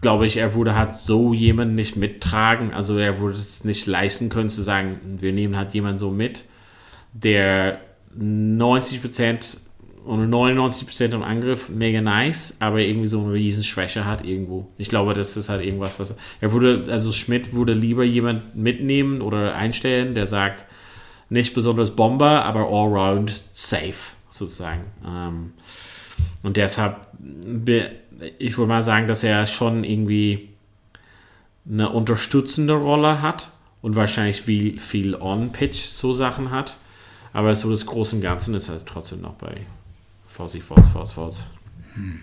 glaube ich, er würde halt so jemanden nicht mittragen. Also er würde es nicht leisten können zu sagen, wir nehmen halt jemanden so mit, der 90% und 99% im Angriff mega nice, aber irgendwie so eine riesen Schwäche hat irgendwo. Ich glaube, das ist halt irgendwas, was er würde, also Schmidt würde lieber jemanden mitnehmen oder einstellen, der sagt, nicht besonders Bomber, aber allround safe sozusagen. Ähm, und deshalb, ich würde mal sagen, dass er schon irgendwie eine unterstützende Rolle hat und wahrscheinlich viel, viel On-Pitch so Sachen hat. Aber so das Große und Ganze ist er halt trotzdem noch bei Faust, Faust, Faust. Hm.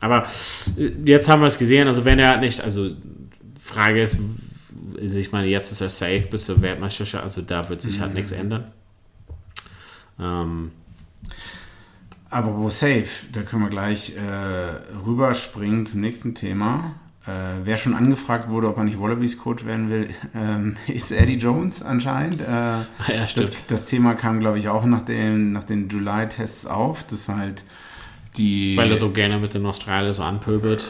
Aber äh, jetzt haben wir es gesehen, also wenn er nicht, also Frage ist, also ich meine, jetzt ist er safe bis zur Weltmeisterschaft, also da wird sich halt mhm. nichts ändern. Ähm, aber wo safe, da können wir gleich äh, rüberspringen zum nächsten Thema. Äh, wer schon angefragt wurde, ob er nicht Wallabies Coach werden will, [LAUGHS] ähm, ist Eddie Jones anscheinend. Äh, ja, das, das, Thema kam, glaube ich, auch nach den, nach den July-Tests auf, dass halt die, Weil er so gerne mit den Australiern so anpöbelt.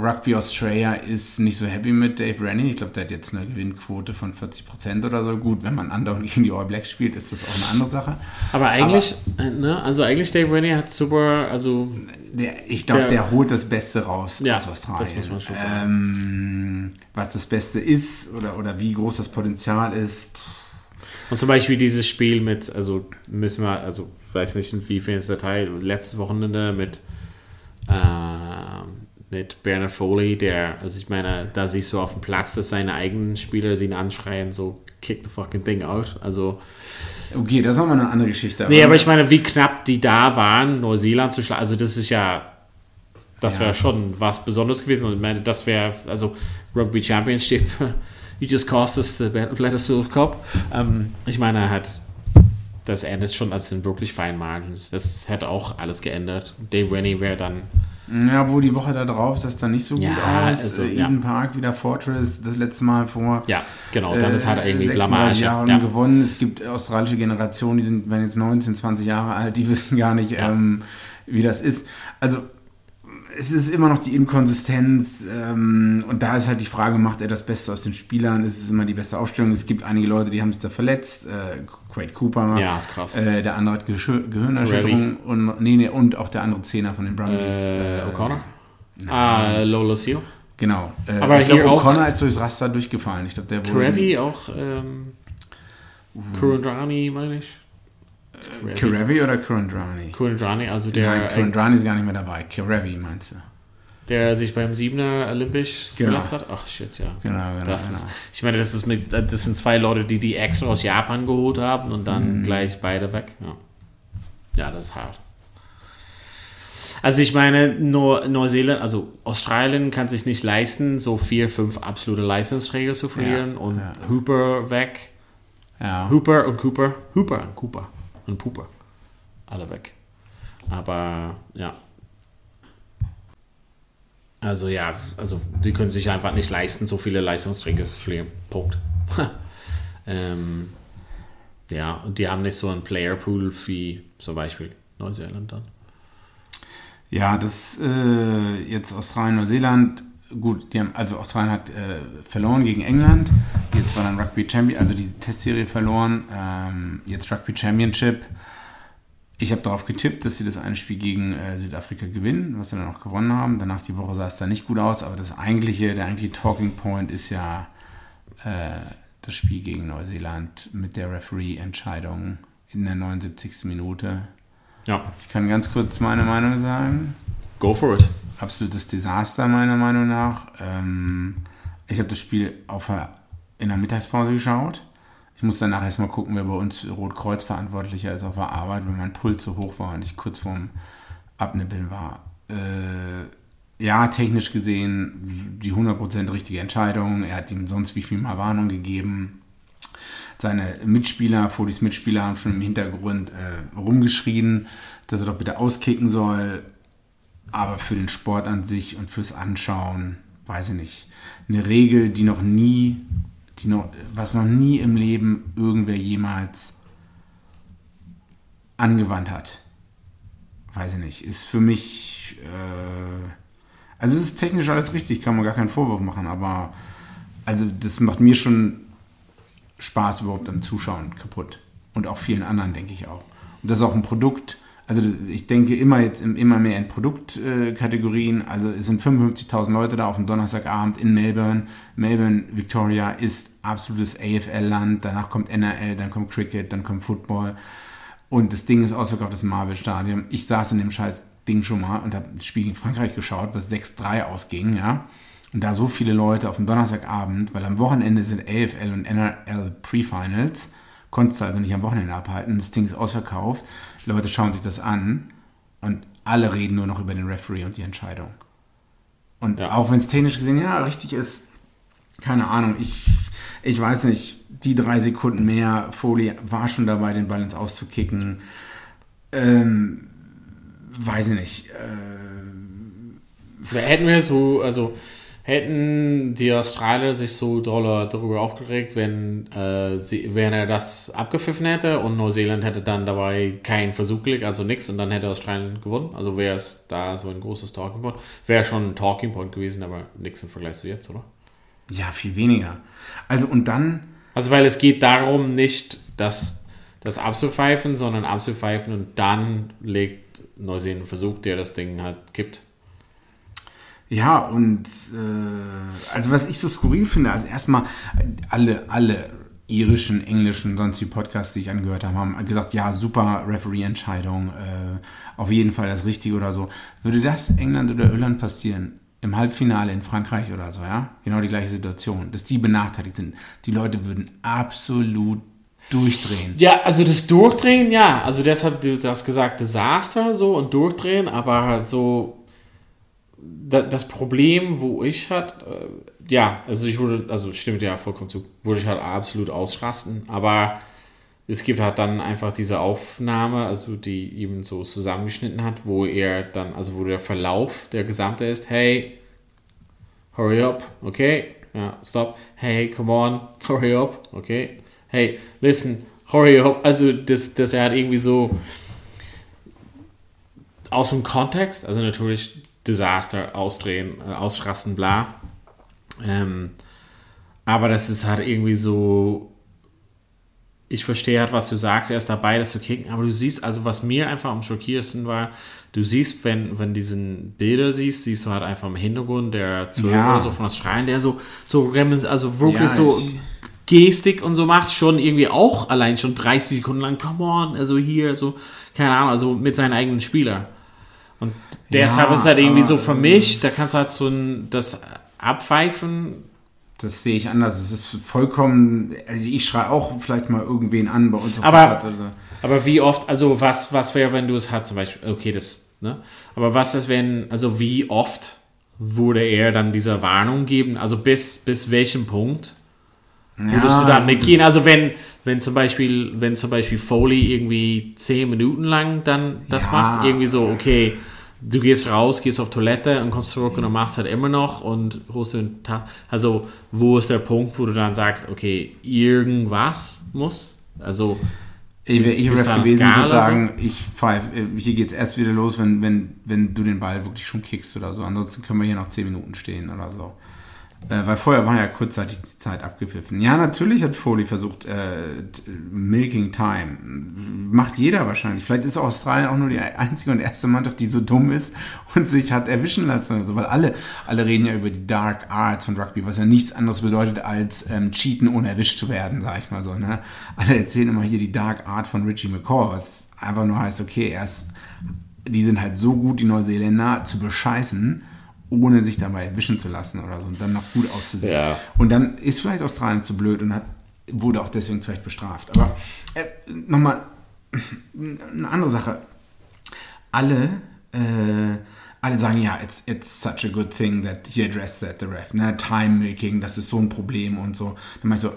Rugby Australia ist nicht so happy mit Dave Rennie. Ich glaube, der hat jetzt eine Gewinnquote von 40% oder so. Gut, wenn man andauernd gegen die All Blacks spielt, ist das auch eine andere Sache. Aber eigentlich, Aber, äh, ne, also eigentlich Dave Rennie hat super, also... Der, ich glaube, der, der, holt das Beste raus ja, aus Australien. das muss man schon sagen. Ähm, was das Beste ist oder, oder wie groß das Potenzial ist... Und zum Beispiel dieses Spiel mit, also müssen wir, also weiß nicht, inwiefern es der Teil, letztes Wochenende mit, äh, mit Bernard Foley, der, also ich meine, da siehst du auf dem Platz, dass seine eigenen Spieler ihn anschreien, so kick the fucking thing out. Also. Okay, das ist nochmal eine andere Geschichte. Nee, aber ich meine, wie knapp die da waren, Neuseeland zu schlagen, also das ist ja. Das ja. wäre schon was Besonderes gewesen. Und ich meine, das wäre, also Rugby Championship, you just cost us the Battle Cup. Ähm, ich meine, er hat das endet schon als den wirklich feinen Margins. Das hätte auch alles geändert. Dave Rennie wäre dann. Ja, wo die Woche da drauf, das dann nicht so ja, gut aus. Also, Eden ja. Park wieder Fortress, das letzte Mal vor. Ja, genau, dann ist halt irgendwie Blamage. Jahren ja. gewonnen. Es gibt australische Generationen, die sind, wenn jetzt 19, 20 Jahre alt, die [LAUGHS] wissen gar nicht, ähm, wie das ist. Also es ist immer noch die Inkonsistenz ähm, und da ist halt die Frage, macht er das Beste aus den Spielern? Ist es immer die beste Aufstellung? Es gibt einige Leute, die haben sich da verletzt. Äh, Quade Cooper. Ja, ist krass. Äh, der andere hat Gehirnerschütterung und, nee, nee, und auch der andere Zehner von den Brumbies. Äh, O'Connor? Ah, Lolo Seal. Genau. Äh, Aber ich glaube, O'Connor ist durchs Raster durchgefallen. Ich glaube, der wurde. Karevi auch, ähm, Kurandrani, meine ich. Karevi oder Kurandrani? Kurandrani, also der, Nein, Kurandrani ist gar nicht mehr dabei. Karevi meinst du? der sich beim Siebener Olympisch Genau. verletzt hat. Ach shit, ja. Genau, genau, Das genau. ist, ich meine, das, ist mit, das sind zwei Leute, die die extra aus Japan geholt haben und Mhm. dann gleich beide weg. Ja. ja, das ist hart. Also ich meine, nur Neuseeland, also Australien kann sich nicht leisten, so vier, fünf absolute Leistungsträger zu verlieren und ja. Hooper weg. Ja. Hooper und Cooper, Hooper und Cooper und Pooper, alle weg. Aber ja. Also ja, also die können sich einfach nicht leisten, so viele Leistungsträger zu verlieren. Punkt. [LAUGHS] ähm, ja, und die haben nicht so einen Playerpool wie zum Beispiel Neuseeland dann. Ja, das äh, jetzt Australien, Neuseeland. Gut, die haben, also Australien hat äh, verloren gegen England. Jetzt war dann Rugby Champion, also die Testserie verloren. Ähm, jetzt Rugby Championship. Ich habe darauf getippt, dass sie das eine Spiel gegen äh, Südafrika gewinnen, was sie dann auch gewonnen haben. Danach die Woche sah es dann nicht gut aus, aber das eigentliche, der eigentliche Talking Point ist ja äh, das Spiel gegen Neuseeland mit der Referee-Entscheidung in der 79. Minute. Ja, Ich kann ganz kurz meine Meinung sagen go for it. Absolutes Desaster meiner Meinung nach. Ähm, ich habe das Spiel auf in der Mittagspause geschaut. Ich muss danach erstmal gucken, wer bei uns Rotkreuz verantwortlicher ist auf der Arbeit, weil mein Puls so hoch war und ich kurz vorm Abnippeln war. Äh, ja, technisch gesehen die 100% richtige Entscheidung. Er hat ihm sonst wie viel mal Warnung gegeben. Seine Mitspieler, Fodis Mitspieler haben schon im Hintergrund äh, rumgeschrien, dass er doch bitte auskicken soll. Aber für den Sport an sich und fürs Anschauen, weiß ich nicht. Eine Regel, die noch nie, die noch, was noch nie im Leben irgendwer jemals angewandt hat. Weiß ich nicht. Ist für mich, äh, also es ist technisch alles richtig, kann man gar keinen Vorwurf machen, aber also das macht mir schon Spaß überhaupt am Zuschauen kaputt. Und auch vielen anderen, denke ich auch. Und das ist auch ein Produkt, also ich denke immer jetzt im- immer mehr in Produktkategorien. Also es sind 55.000 Leute da auf dem Donnerstagabend in Melbourne. Melbourne, Victoria ist absolutes AFL-Land. Danach kommt NRL, dann kommt Cricket, dann kommt Football. Und das Ding ist ausverkauft, das Marvel-Stadion. Ich saß in dem scheiß Ding schon mal und habe das Spiel gegen Frankreich geschaut, was 6-3 ausging, ja. Und da so viele Leute auf dem Donnerstagabend, weil am Wochenende sind AFL und NRL Pre-Finals, konntest du also nicht am Wochenende abhalten. Das Ding ist ausverkauft. Leute schauen sich das an und alle reden nur noch über den Referee und die Entscheidung. Und Ja. auch wenn es technisch gesehen ja richtig ist, keine Ahnung, ich, ich weiß nicht, die drei Sekunden mehr, Folie war schon dabei, den Ball ins Auszukicken. Ähm, weiß ich nicht. Äh, Hätten wir so, also hätten die Australier sich so doll darüber aufgeregt, wenn, äh, sie, wenn er das abgepfiffen hätte und Neuseeland hätte dann dabei keinen Versuch gelegt, also nichts und dann hätte Australien gewonnen. Also wäre es da so ein großes Talking Point. Wäre schon ein Talking Point gewesen, aber nichts im Vergleich zu jetzt, oder? ja, viel weniger. Also und dann, Also weil es geht darum nicht, dass das abzupfeifen, sondern abzupfeifen und dann legt Neuseeland einen Versuch, der das Ding halt kippt. Ja, und äh, also was ich so skurril finde, also erstmal alle, alle irischen, englischen, sonst die Podcasts, die ich angehört habe, haben gesagt, ja, super Referee-Entscheidung, äh, auf jeden Fall das Richtige oder so. Würde das England oder Irland passieren, im Halbfinale in Frankreich oder so, ja, genau die gleiche Situation, dass die benachteiligt sind, die Leute würden absolut durchdrehen. Ja, also das Durchdrehen, ja. Also deshalb, du hast gesagt, Desaster so und Durchdrehen, aber halt so das Problem, wo ich halt, äh, ja, also ich würde, also stimmt ja vollkommen zu, würde ich halt absolut ausrasten, aber es gibt halt dann einfach diese Aufnahme, also die eben so zusammengeschnitten hat, wo er dann, also wo der Verlauf der gesamte ist, hey, hurry up, okay, ja, stop, hey, come on, [LAUGHS] hurry up, okay, hey, listen, hurry up, also das, das er hat irgendwie so aus dem Kontext, also natürlich Desaster, ausdrehen, äh, ausrasten, bla, ähm, aber das ist halt irgendwie so ich verstehe halt, was du sagst, er ist dabei, das zu kicken, aber du siehst, also was mir einfach am schockierendsten war, du siehst, wenn, wenn diesen Bilder siehst, siehst du halt einfach im Hintergrund der Zuhörer Ja. so von Australien, der so, so, also wirklich Ja, so Gestik und so macht, schon irgendwie auch allein schon 30 Sekunden lang, come on, also hier, so, keine Ahnung, also mit seinen eigenen Spieler. Und deshalb Ja, ist halt irgendwie aber, so für mich, da kannst du halt so ein, das abpfeifen, Das sehe ich anders. Es ist vollkommen, also ich schreie auch vielleicht mal irgendwen an bei uns auf Aber- Platz. Also. Aber wie oft, also was, was wäre, wenn du es hast, zum Beispiel, okay, das, ne? Aber was ist, wenn, also wie oft würde er dann diese Warnung geben? Also bis, bis welchem Punkt würdest du dann mitgehen? Also wenn, wenn zum Beispiel, wenn zum Beispiel Foley irgendwie zehn Minuten lang dann das Ja. macht, irgendwie so, okay, du gehst raus, gehst auf Toilette und kommst zurück und du machst halt immer noch und holst den Tag. Also wo ist der Punkt, wo du dann sagst, okay, irgendwas muss? Also Ich wäre ich wär gewesen, Skala würde sagen, ich pfeif, äh, hier geht's erst wieder los, wenn, wenn, wenn du den Ball wirklich schon kickst oder so. Ansonsten können wir hier noch 10 Minuten stehen oder so. Äh, weil vorher war ja kurzzeitig die Zeit abgepfiffen. Ja, natürlich hat Foley versucht, äh, Milking Time. Macht jeder wahrscheinlich. Vielleicht ist Australien auch nur die einzige und erste Mannschaft, die so dumm ist und sich hat erwischen lassen. Also, weil alle, alle reden ja über die Dark Arts von Rugby, was ja nichts anderes bedeutet als ähm, Cheaten, ohne erwischt zu werden, sag ich mal so. Ne? Alle erzählen immer hier die Dark Art von Richie McCaw, was einfach nur heißt, okay, er ist, die sind halt so gut, die Neuseeländer, zu bescheißen, ohne sich dabei erwischen zu lassen oder so und dann noch gut auszusehen. Ja. Und dann ist vielleicht Australien zu blöd und hat, wurde auch deswegen Recht bestraft. Aber äh, nochmal eine andere Sache. Alle, äh, alle sagen, ja, it's, it's such a good thing that he addressed that, the ref. Ne? Time-Making, das ist so ein Problem und so. Dann meinst du,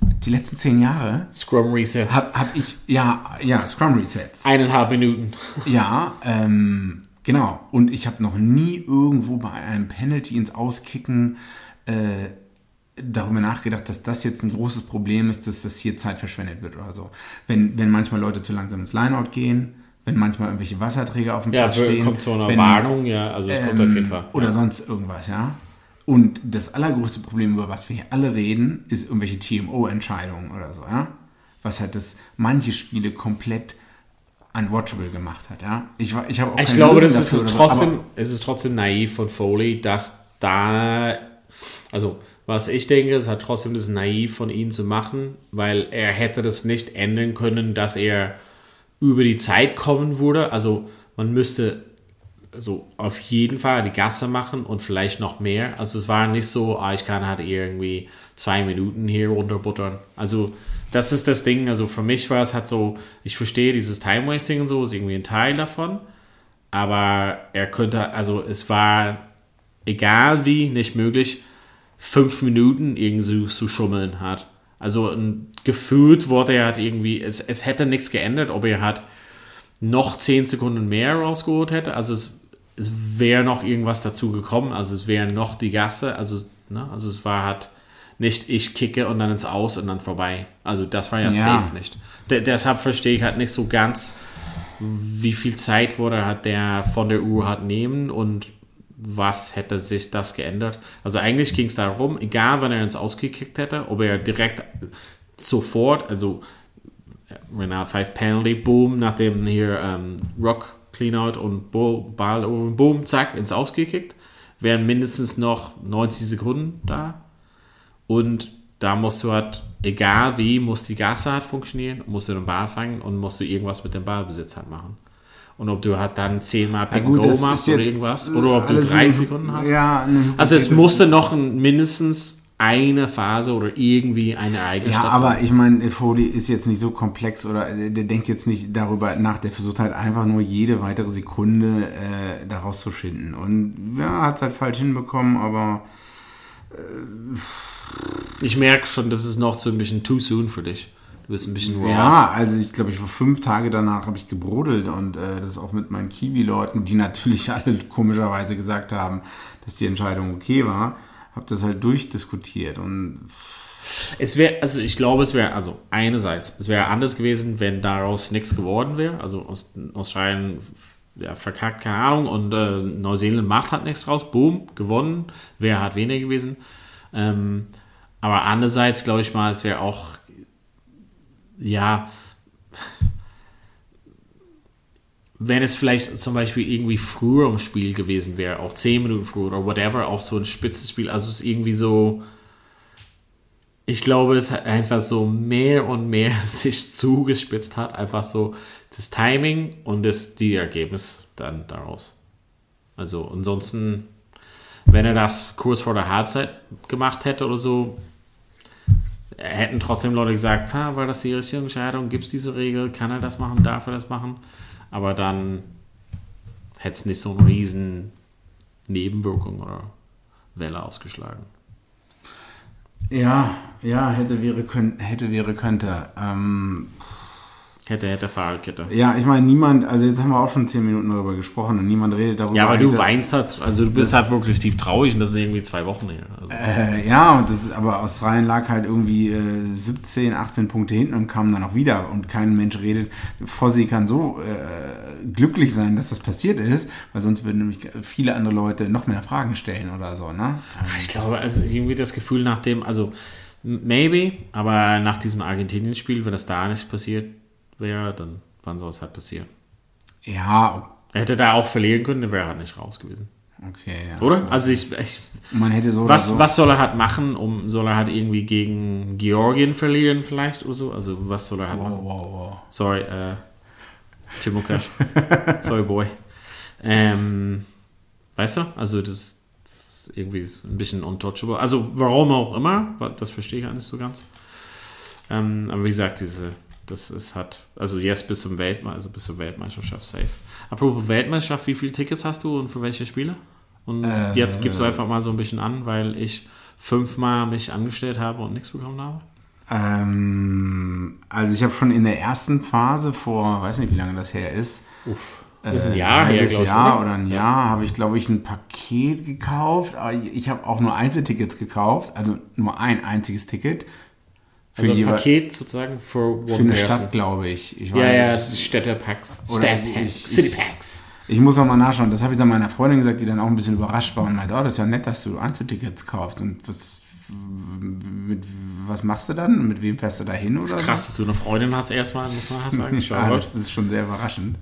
die letzten zehn Jahre Scrum Resets. habe hab ich, ja, ja, Scrum Resets. Eineinhalb Minuten. Ja, ähm, genau. Und ich habe noch nie irgendwo bei einem Penalty ins Auskicken äh, darüber nachgedacht, dass das jetzt ein großes Problem ist, dass das hier Zeit verschwendet wird oder so. Wenn, wenn manchmal Leute zu langsam ins Lineout gehen, wenn manchmal irgendwelche Wasserträger auf dem Ja, Platz stehen. kommt zu einer wenn, Warnung, ja, also es kommt auf jeden Fall. Oder ja. sonst irgendwas, ja. Und das allergrößte Problem, über was wir hier alle reden, ist irgendwelche TMO-Entscheidungen oder so, ja. Was halt das manche Spiele komplett unwatchable gemacht hat, ja. Ich, ich habe auch Ich glaube, Lösung das ist so, trotzdem, aber- es ist trotzdem naiv von Foley, dass da, also was ich denke, es hat trotzdem das naiv von ihm zu machen, weil er hätte das nicht ändern können, dass er über die Zeit kommen würde. Also man müsste also auf jeden Fall die Gasse machen und vielleicht noch mehr. Also es war nicht so, ah, ich kann halt irgendwie zwei Minuten hier runterbuttern. Also das ist das Ding. Also für mich war es halt so, ich verstehe dieses Time-Wasting und so, ist irgendwie ein Teil davon. Aber er könnte, also es war egal wie, nicht möglich, fünf Minuten irgendwie zu schummeln hat. Also gefühlt wurde er halt irgendwie, es, es hätte nichts geändert, ob er hat noch 10 Sekunden mehr rausgeholt hätte. Also es, es wäre noch irgendwas dazu gekommen. Also es wäre noch die Gasse. Also, ne? also es war halt nicht ich kicke und dann ins Aus und dann vorbei. Also das war ja, Ja. safe nicht. De deshalb verstehe ich halt nicht so ganz, wie viel Zeit wurde hat der von der Uhr hat nehmen und was hätte sich das geändert. Also eigentlich ging es darum, egal wann er ins Ausgekickt hätte, ob er direkt sofort, also Renal 5 Penalty, boom, nachdem hier ähm, Rock Cleanout und Bo- Ball, boom, zack, ins Ausgekickt, wären mindestens noch 90 Sekunden da. Und da musst du halt, egal wie, muss die Gasse halt funktionieren, musst du den Ball fangen und musst du irgendwas mit dem Ballbesitz halt machen. Und ob du halt dann zehnmal Pick and Go machst oder irgendwas, äh, oder ob du drei Sekunden hast. Ja, eine Also es musste noch ein, mindestens eine Phase oder irgendwie eine Ereignis Ja, aber ich meine, Foley ist jetzt nicht so komplex oder äh, der denkt jetzt nicht darüber nach, der versucht halt einfach nur jede weitere Sekunde äh, daraus zu schinden. Und ja, hat es halt falsch hinbekommen, aber Ich merke schon, das ist noch so ein bisschen too soon für dich. Du bist ein bisschen raw. ja, also ich glaube, ich war fünf Tage danach habe ich gebrodelt und äh, das auch mit meinen Kiwi-Leuten, die natürlich [LAUGHS] alle komischerweise gesagt haben, dass die Entscheidung okay war, habe das halt durchdiskutiert und Es wäre, also ich glaube, es wäre, also einerseits, es wäre anders gewesen, wenn daraus nichts geworden wäre. Also Aus- Australien ja, verkackt, keine Ahnung, und äh, Neuseeland macht halt nichts draus. Boom, gewonnen. Wäre halt weniger gewesen. Ähm, aber andererseits glaube ich mal, es wäre auch ja, wenn es vielleicht zum Beispiel irgendwie früher im Spiel gewesen wäre, auch 10 Minuten früher oder whatever, auch so ein spitzes Spiel, also es ist irgendwie so, ich glaube, es hat einfach so mehr und mehr [LAUGHS] sich zugespitzt hat, einfach so das Timing und das die Ergebnis dann daraus. Also ansonsten, wenn er das kurz vor der Halbzeit gemacht hätte oder so, hätten trotzdem Leute gesagt, ah, war das die richtige Entscheidung, gibt es diese Regel, kann er das machen, darf er das machen? Aber dann hätte es nicht so eine riesen Nebenwirkung oder Welle ausgeschlagen. Ja, ja, hätte, wäre, könnt, hätte, wäre, könnte. Ähm, Hätte, hätte, Fahrradkette. ja, ich meine, niemand, also jetzt haben wir auch schon zehn Minuten darüber gesprochen und niemand redet darüber. Ja, aber du weinst halt, also du bist halt wirklich tief traurig und das ist irgendwie zwei Wochen her. Also, Äh, ja, und das ist, aber Australien lag halt irgendwie äh, 17, 18 Punkte hinten und kam dann auch wieder und kein Mensch redet. Fossi kann so äh, glücklich sein, dass das passiert ist, weil sonst würden nämlich viele andere Leute noch mehr Fragen stellen oder so, ne? ich glaube, also irgendwie das Gefühl nach dem, also maybe, aber nach diesem Argentinien-Spiel, wenn das da nicht passiert wäre, dann wann soll es halt passieren? Ja, Er hätte da auch verlieren können, der wäre halt nicht raus gewesen. okay. Ja, Oder? Also ich, ich Man hätte so was, so. was soll er halt machen, um soll er halt irgendwie gegen Georgien verlieren vielleicht oder so? Also was soll er halt machen? Wow, wow, wow. Sorry, äh, Timukev. [LAUGHS] Sorry, Boy. Ähm, weißt du? Also, das, irgendwie ist ein bisschen untouchable. Also, warum auch immer, das verstehe ich auch nicht so ganz. Ähm, aber wie gesagt, diese, das ist hat, also jetzt bis zum Weltme also bis zur Weltmeisterschaft safe. Apropos Weltmeisterschaft, wie viele Tickets hast du und für welche Spiele? Und Äh, jetzt gibst du einfach mal so ein bisschen an, weil ich fünfmal mich angestellt habe und nichts bekommen habe. Ähm, also ich habe schon in der ersten Phase vor, weiß nicht, wie lange das her ist, Uff. Das ist ein Jahr ein her, glaube ich. Jahr oder? ein Jahr habe ich, glaube ich, ein Paket gekauft. Aber ich habe auch nur Einzeltickets gekauft, also nur ein einziges Ticket. Für, Also ein Paket sozusagen for für eine person. Stadt, glaube ich. ich Ja, weiß ja, nicht. Städtepacks. Städtepacks. ich- City ich- Packs. Ich muss noch mal nachschauen. Das habe ich dann meiner Freundin gesagt, die dann auch ein bisschen überrascht war und meinte, oh, das ist ja nett, dass du Einzeltickets kaufst. Und was, mit, was machst du dann? Mit wem fährst du da hin oder so? Krass, dass du eine Freundin hast erstmal, muss man sagen. Schau Ja, mal. das ist schon sehr überraschend.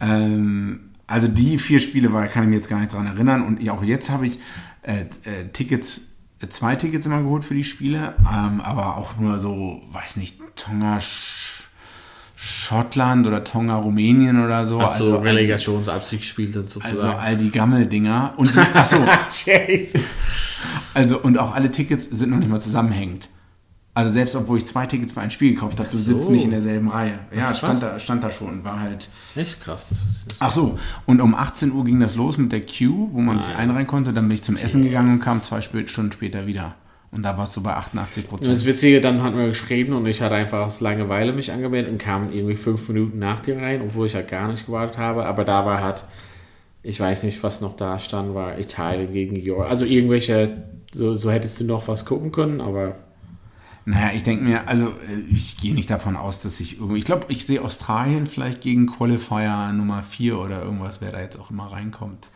Ähm, also die vier Spiele war, kann ich mir jetzt gar nicht dran erinnern. Und auch jetzt habe ich äh, äh, Tickets, zwei Tickets immer geholt für die Spiele, ähm, aber auch nur so, weiß nicht, Tonga, Sch Schottland oder Tonga, Rumänien oder so. Du also, Relegationsabsicht gespielt dann also sozusagen. all die Gammeldinger. Und achso, [LAUGHS] Jesus. also und auch alle Tickets sind noch nicht mal zusammenhängend. Also selbst obwohl ich zwei Tickets für ein Spiel gekauft habe, du so. sitzt nicht in derselben Reihe. Ja, stand da, stand da schon, war halt. Echt krass, das wusste ich nicht. Ach so, und um 18 Uhr ging das los mit der Queue, wo man sich einreihen konnte. Dann bin ich zum Essen gegangen und kam zwei Stunden später wieder. Und da warst du bei 88 Und das Prozent. Witzige, dann hat man geschrieben und ich hatte einfach aus Langeweile mich angemeldet und kam irgendwie fünf Minuten nach dir rein, obwohl ich halt gar nicht gewartet habe. Aber da war halt, ich weiß nicht, was noch da stand, war Italien gegen Georgien. Also irgendwelche, so, so hättest du noch was gucken können, aber Naja, ich denke mir, also äh, ich gehe nicht davon aus, dass ich irgendwie. Ich glaube, ich sehe Australien vielleicht gegen Qualifier Nummer 4 oder irgendwas, wer da jetzt auch immer reinkommt.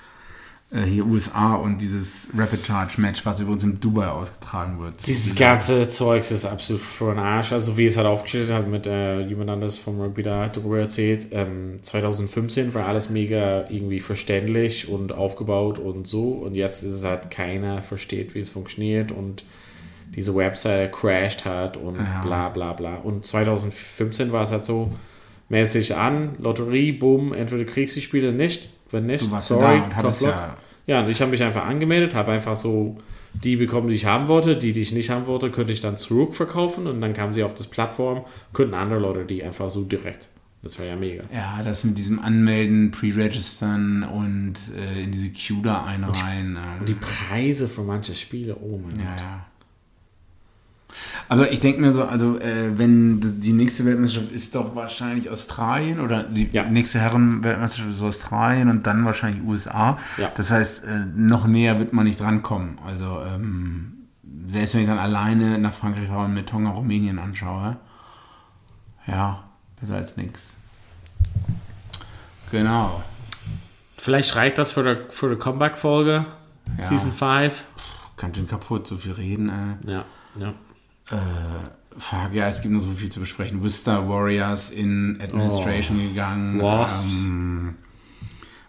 Äh, hier USA und dieses Rapid Charge Match, was übrigens in Dubai ausgetragen wird. Dieses ganze Zeugs ist absolut für den Arsch. Also wie es halt aufgestellt hat, mit äh, jemand anderes vom Rugby da darüber erzählt. Ähm, 2015 war alles mega irgendwie verständlich und aufgebaut und so. Und jetzt ist es halt keiner versteht, wie es funktioniert und diese Website crashed hat und bla bla bla. Und 2015 war es halt so mäßig an, Lotterie, boom, entweder kriegst du die Spiele nicht, wenn nicht, sorry, da und hattest Top Luck. ja- Ja, und ich habe mich einfach angemeldet, habe einfach so die bekommen, die ich haben wollte. Die, die ich nicht haben wollte, könnte ich dann zurückverkaufen und dann kamen sie auf das Plattform, könnten andere Leute die einfach so direkt. Das war ja mega. Ja, das mit diesem Anmelden, Pre-Registern und äh, in diese Queue da einreihen. ähm, Und die Preise für manche Spiele, oh mein Ja, Gott. ja. Aber ich denke mir so, also äh, wenn die nächste Weltmeisterschaft ist doch wahrscheinlich Australien oder die Ja. nächste Herren-Weltmeisterschaft ist Australien und dann wahrscheinlich USA. Ja. Das heißt, äh, noch näher wird man nicht drankommen. Also ähm, selbst wenn ich dann alleine nach Frankreich fahre und mir Tonga Rumänien anschaue, ja, besser als nix. Genau. Vielleicht reicht das für die, für die Comeback-Folge, Ja. Season 5. Ganz schön kaputt, so viel reden. Äh. Ja, ja. Fuck, ja, es gibt noch so viel zu besprechen. Worcester Warriors in Administration Oh. gegangen. Wasps. Ähm,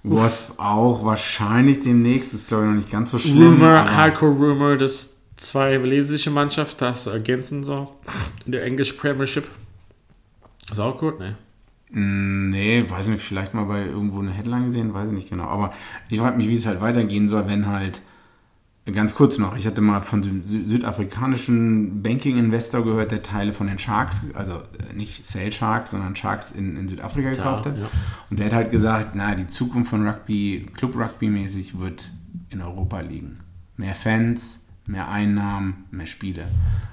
Wasp auch wahrscheinlich demnächst. Ist glaube ich noch nicht ganz so schlimm. Rumor, Hardcore Rumor, dass zwei walisische Mannschaft das ergänzen soll. In der English Premiership. Ist auch gut, ne? Mm, Nee, weiß nicht, vielleicht mal bei irgendwo eine Headline gesehen, weiß ich nicht genau. Aber ich frage mich, wie es halt weitergehen soll, wenn halt, ganz kurz noch, ich hatte mal von dem sü- südafrikanischen Banking-Investor gehört, der Teile von den Sharks, also äh, nicht Sale Sharks, sondern Sharks in, in Südafrika gekauft hat. ja. Und der hat halt gesagt, na, die Zukunft von Rugby, Club-Rugby-mäßig wird in Europa liegen. Mehr Fans, mehr Einnahmen, mehr Spiele.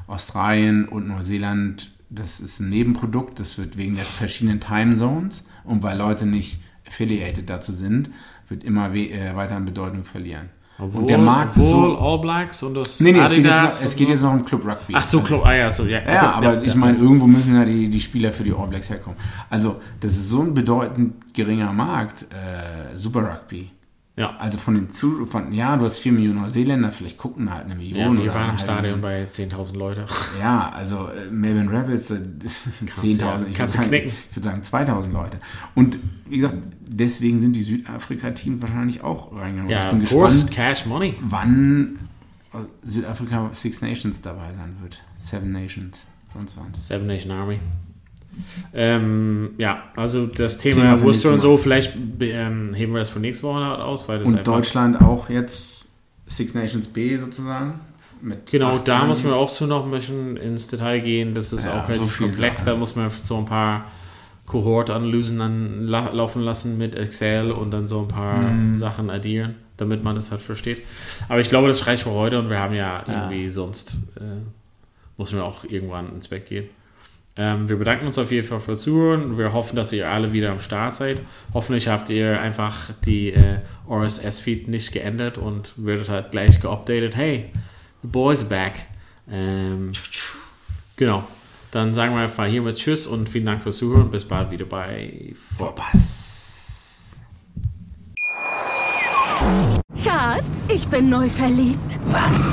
Australien und Neuseeland, das ist ein Nebenprodukt, das wird wegen der verschiedenen Timezones und weil Leute nicht affiliated dazu sind, wird immer we äh, weiter an Bedeutung verlieren. Obwohl, und der Markt ist obwohl so... All Blacks und das Nee, nee, es geht, jetzt es geht jetzt noch um Club Rugby. Ach so, Club, ah ja, so, ja. Ja, okay, aber ich meine, irgendwo müssen ja die, die Spieler für die All Blacks herkommen. Also, das ist so ein bedeutend geringer Markt, äh, Super Rugby. Ja, Also von den Zu von, ja, du hast 4 Millionen Neuseeländer, vielleicht gucken da halt eine Million. ja wir waren im eine Stadion bei 10.000 Leute. [LAUGHS] Ja, also äh, Melbourne Rebels, äh, [LAUGHS] 10.000, ja. ich würde sagen, ich würd sagen 2.000 Leute. Und wie gesagt, deswegen sind die Südafrika-Teams wahrscheinlich auch reingegangen. Ja, ich bin of course, gespannt, Cash Money. wann äh, Südafrika Six Nations dabei sein wird. Seven Nations, sonst was. Seven Nation Army. Ähm, ja, also das Thema Thema Worcester und so, vielleicht ähm, heben wir das für nächste Woche aus, weil das Und Deutschland auch jetzt Six Nations B sozusagen. Mit Genau, da muss man auch so noch ein bisschen ins Detail gehen. Das ist Ja, auch so relativ viel komplex. Da muss man so ein paar Kohortanalysen dann la laufen lassen mit Excel und dann so ein paar Mhm. Sachen addieren, damit man das halt versteht. Aber ich glaube, das reicht für heute und wir haben ja irgendwie sonst, äh, müssen wir auch irgendwann ins Bett gehen. Ähm, wir bedanken uns auf jeden Fall fürs Zuhören. Wir hoffen, dass ihr alle wieder am Start seid. Hoffentlich habt ihr einfach die äh, RSS-Feed nicht geändert und werdet halt gleich geupdatet. Hey, the boys back. Ähm, genau. Dann sagen wir einfach hiermit Tschüss und vielen Dank fürs Zuhören. Bis bald wieder bei Vorpass. Schatz, ich bin neu verliebt. Was?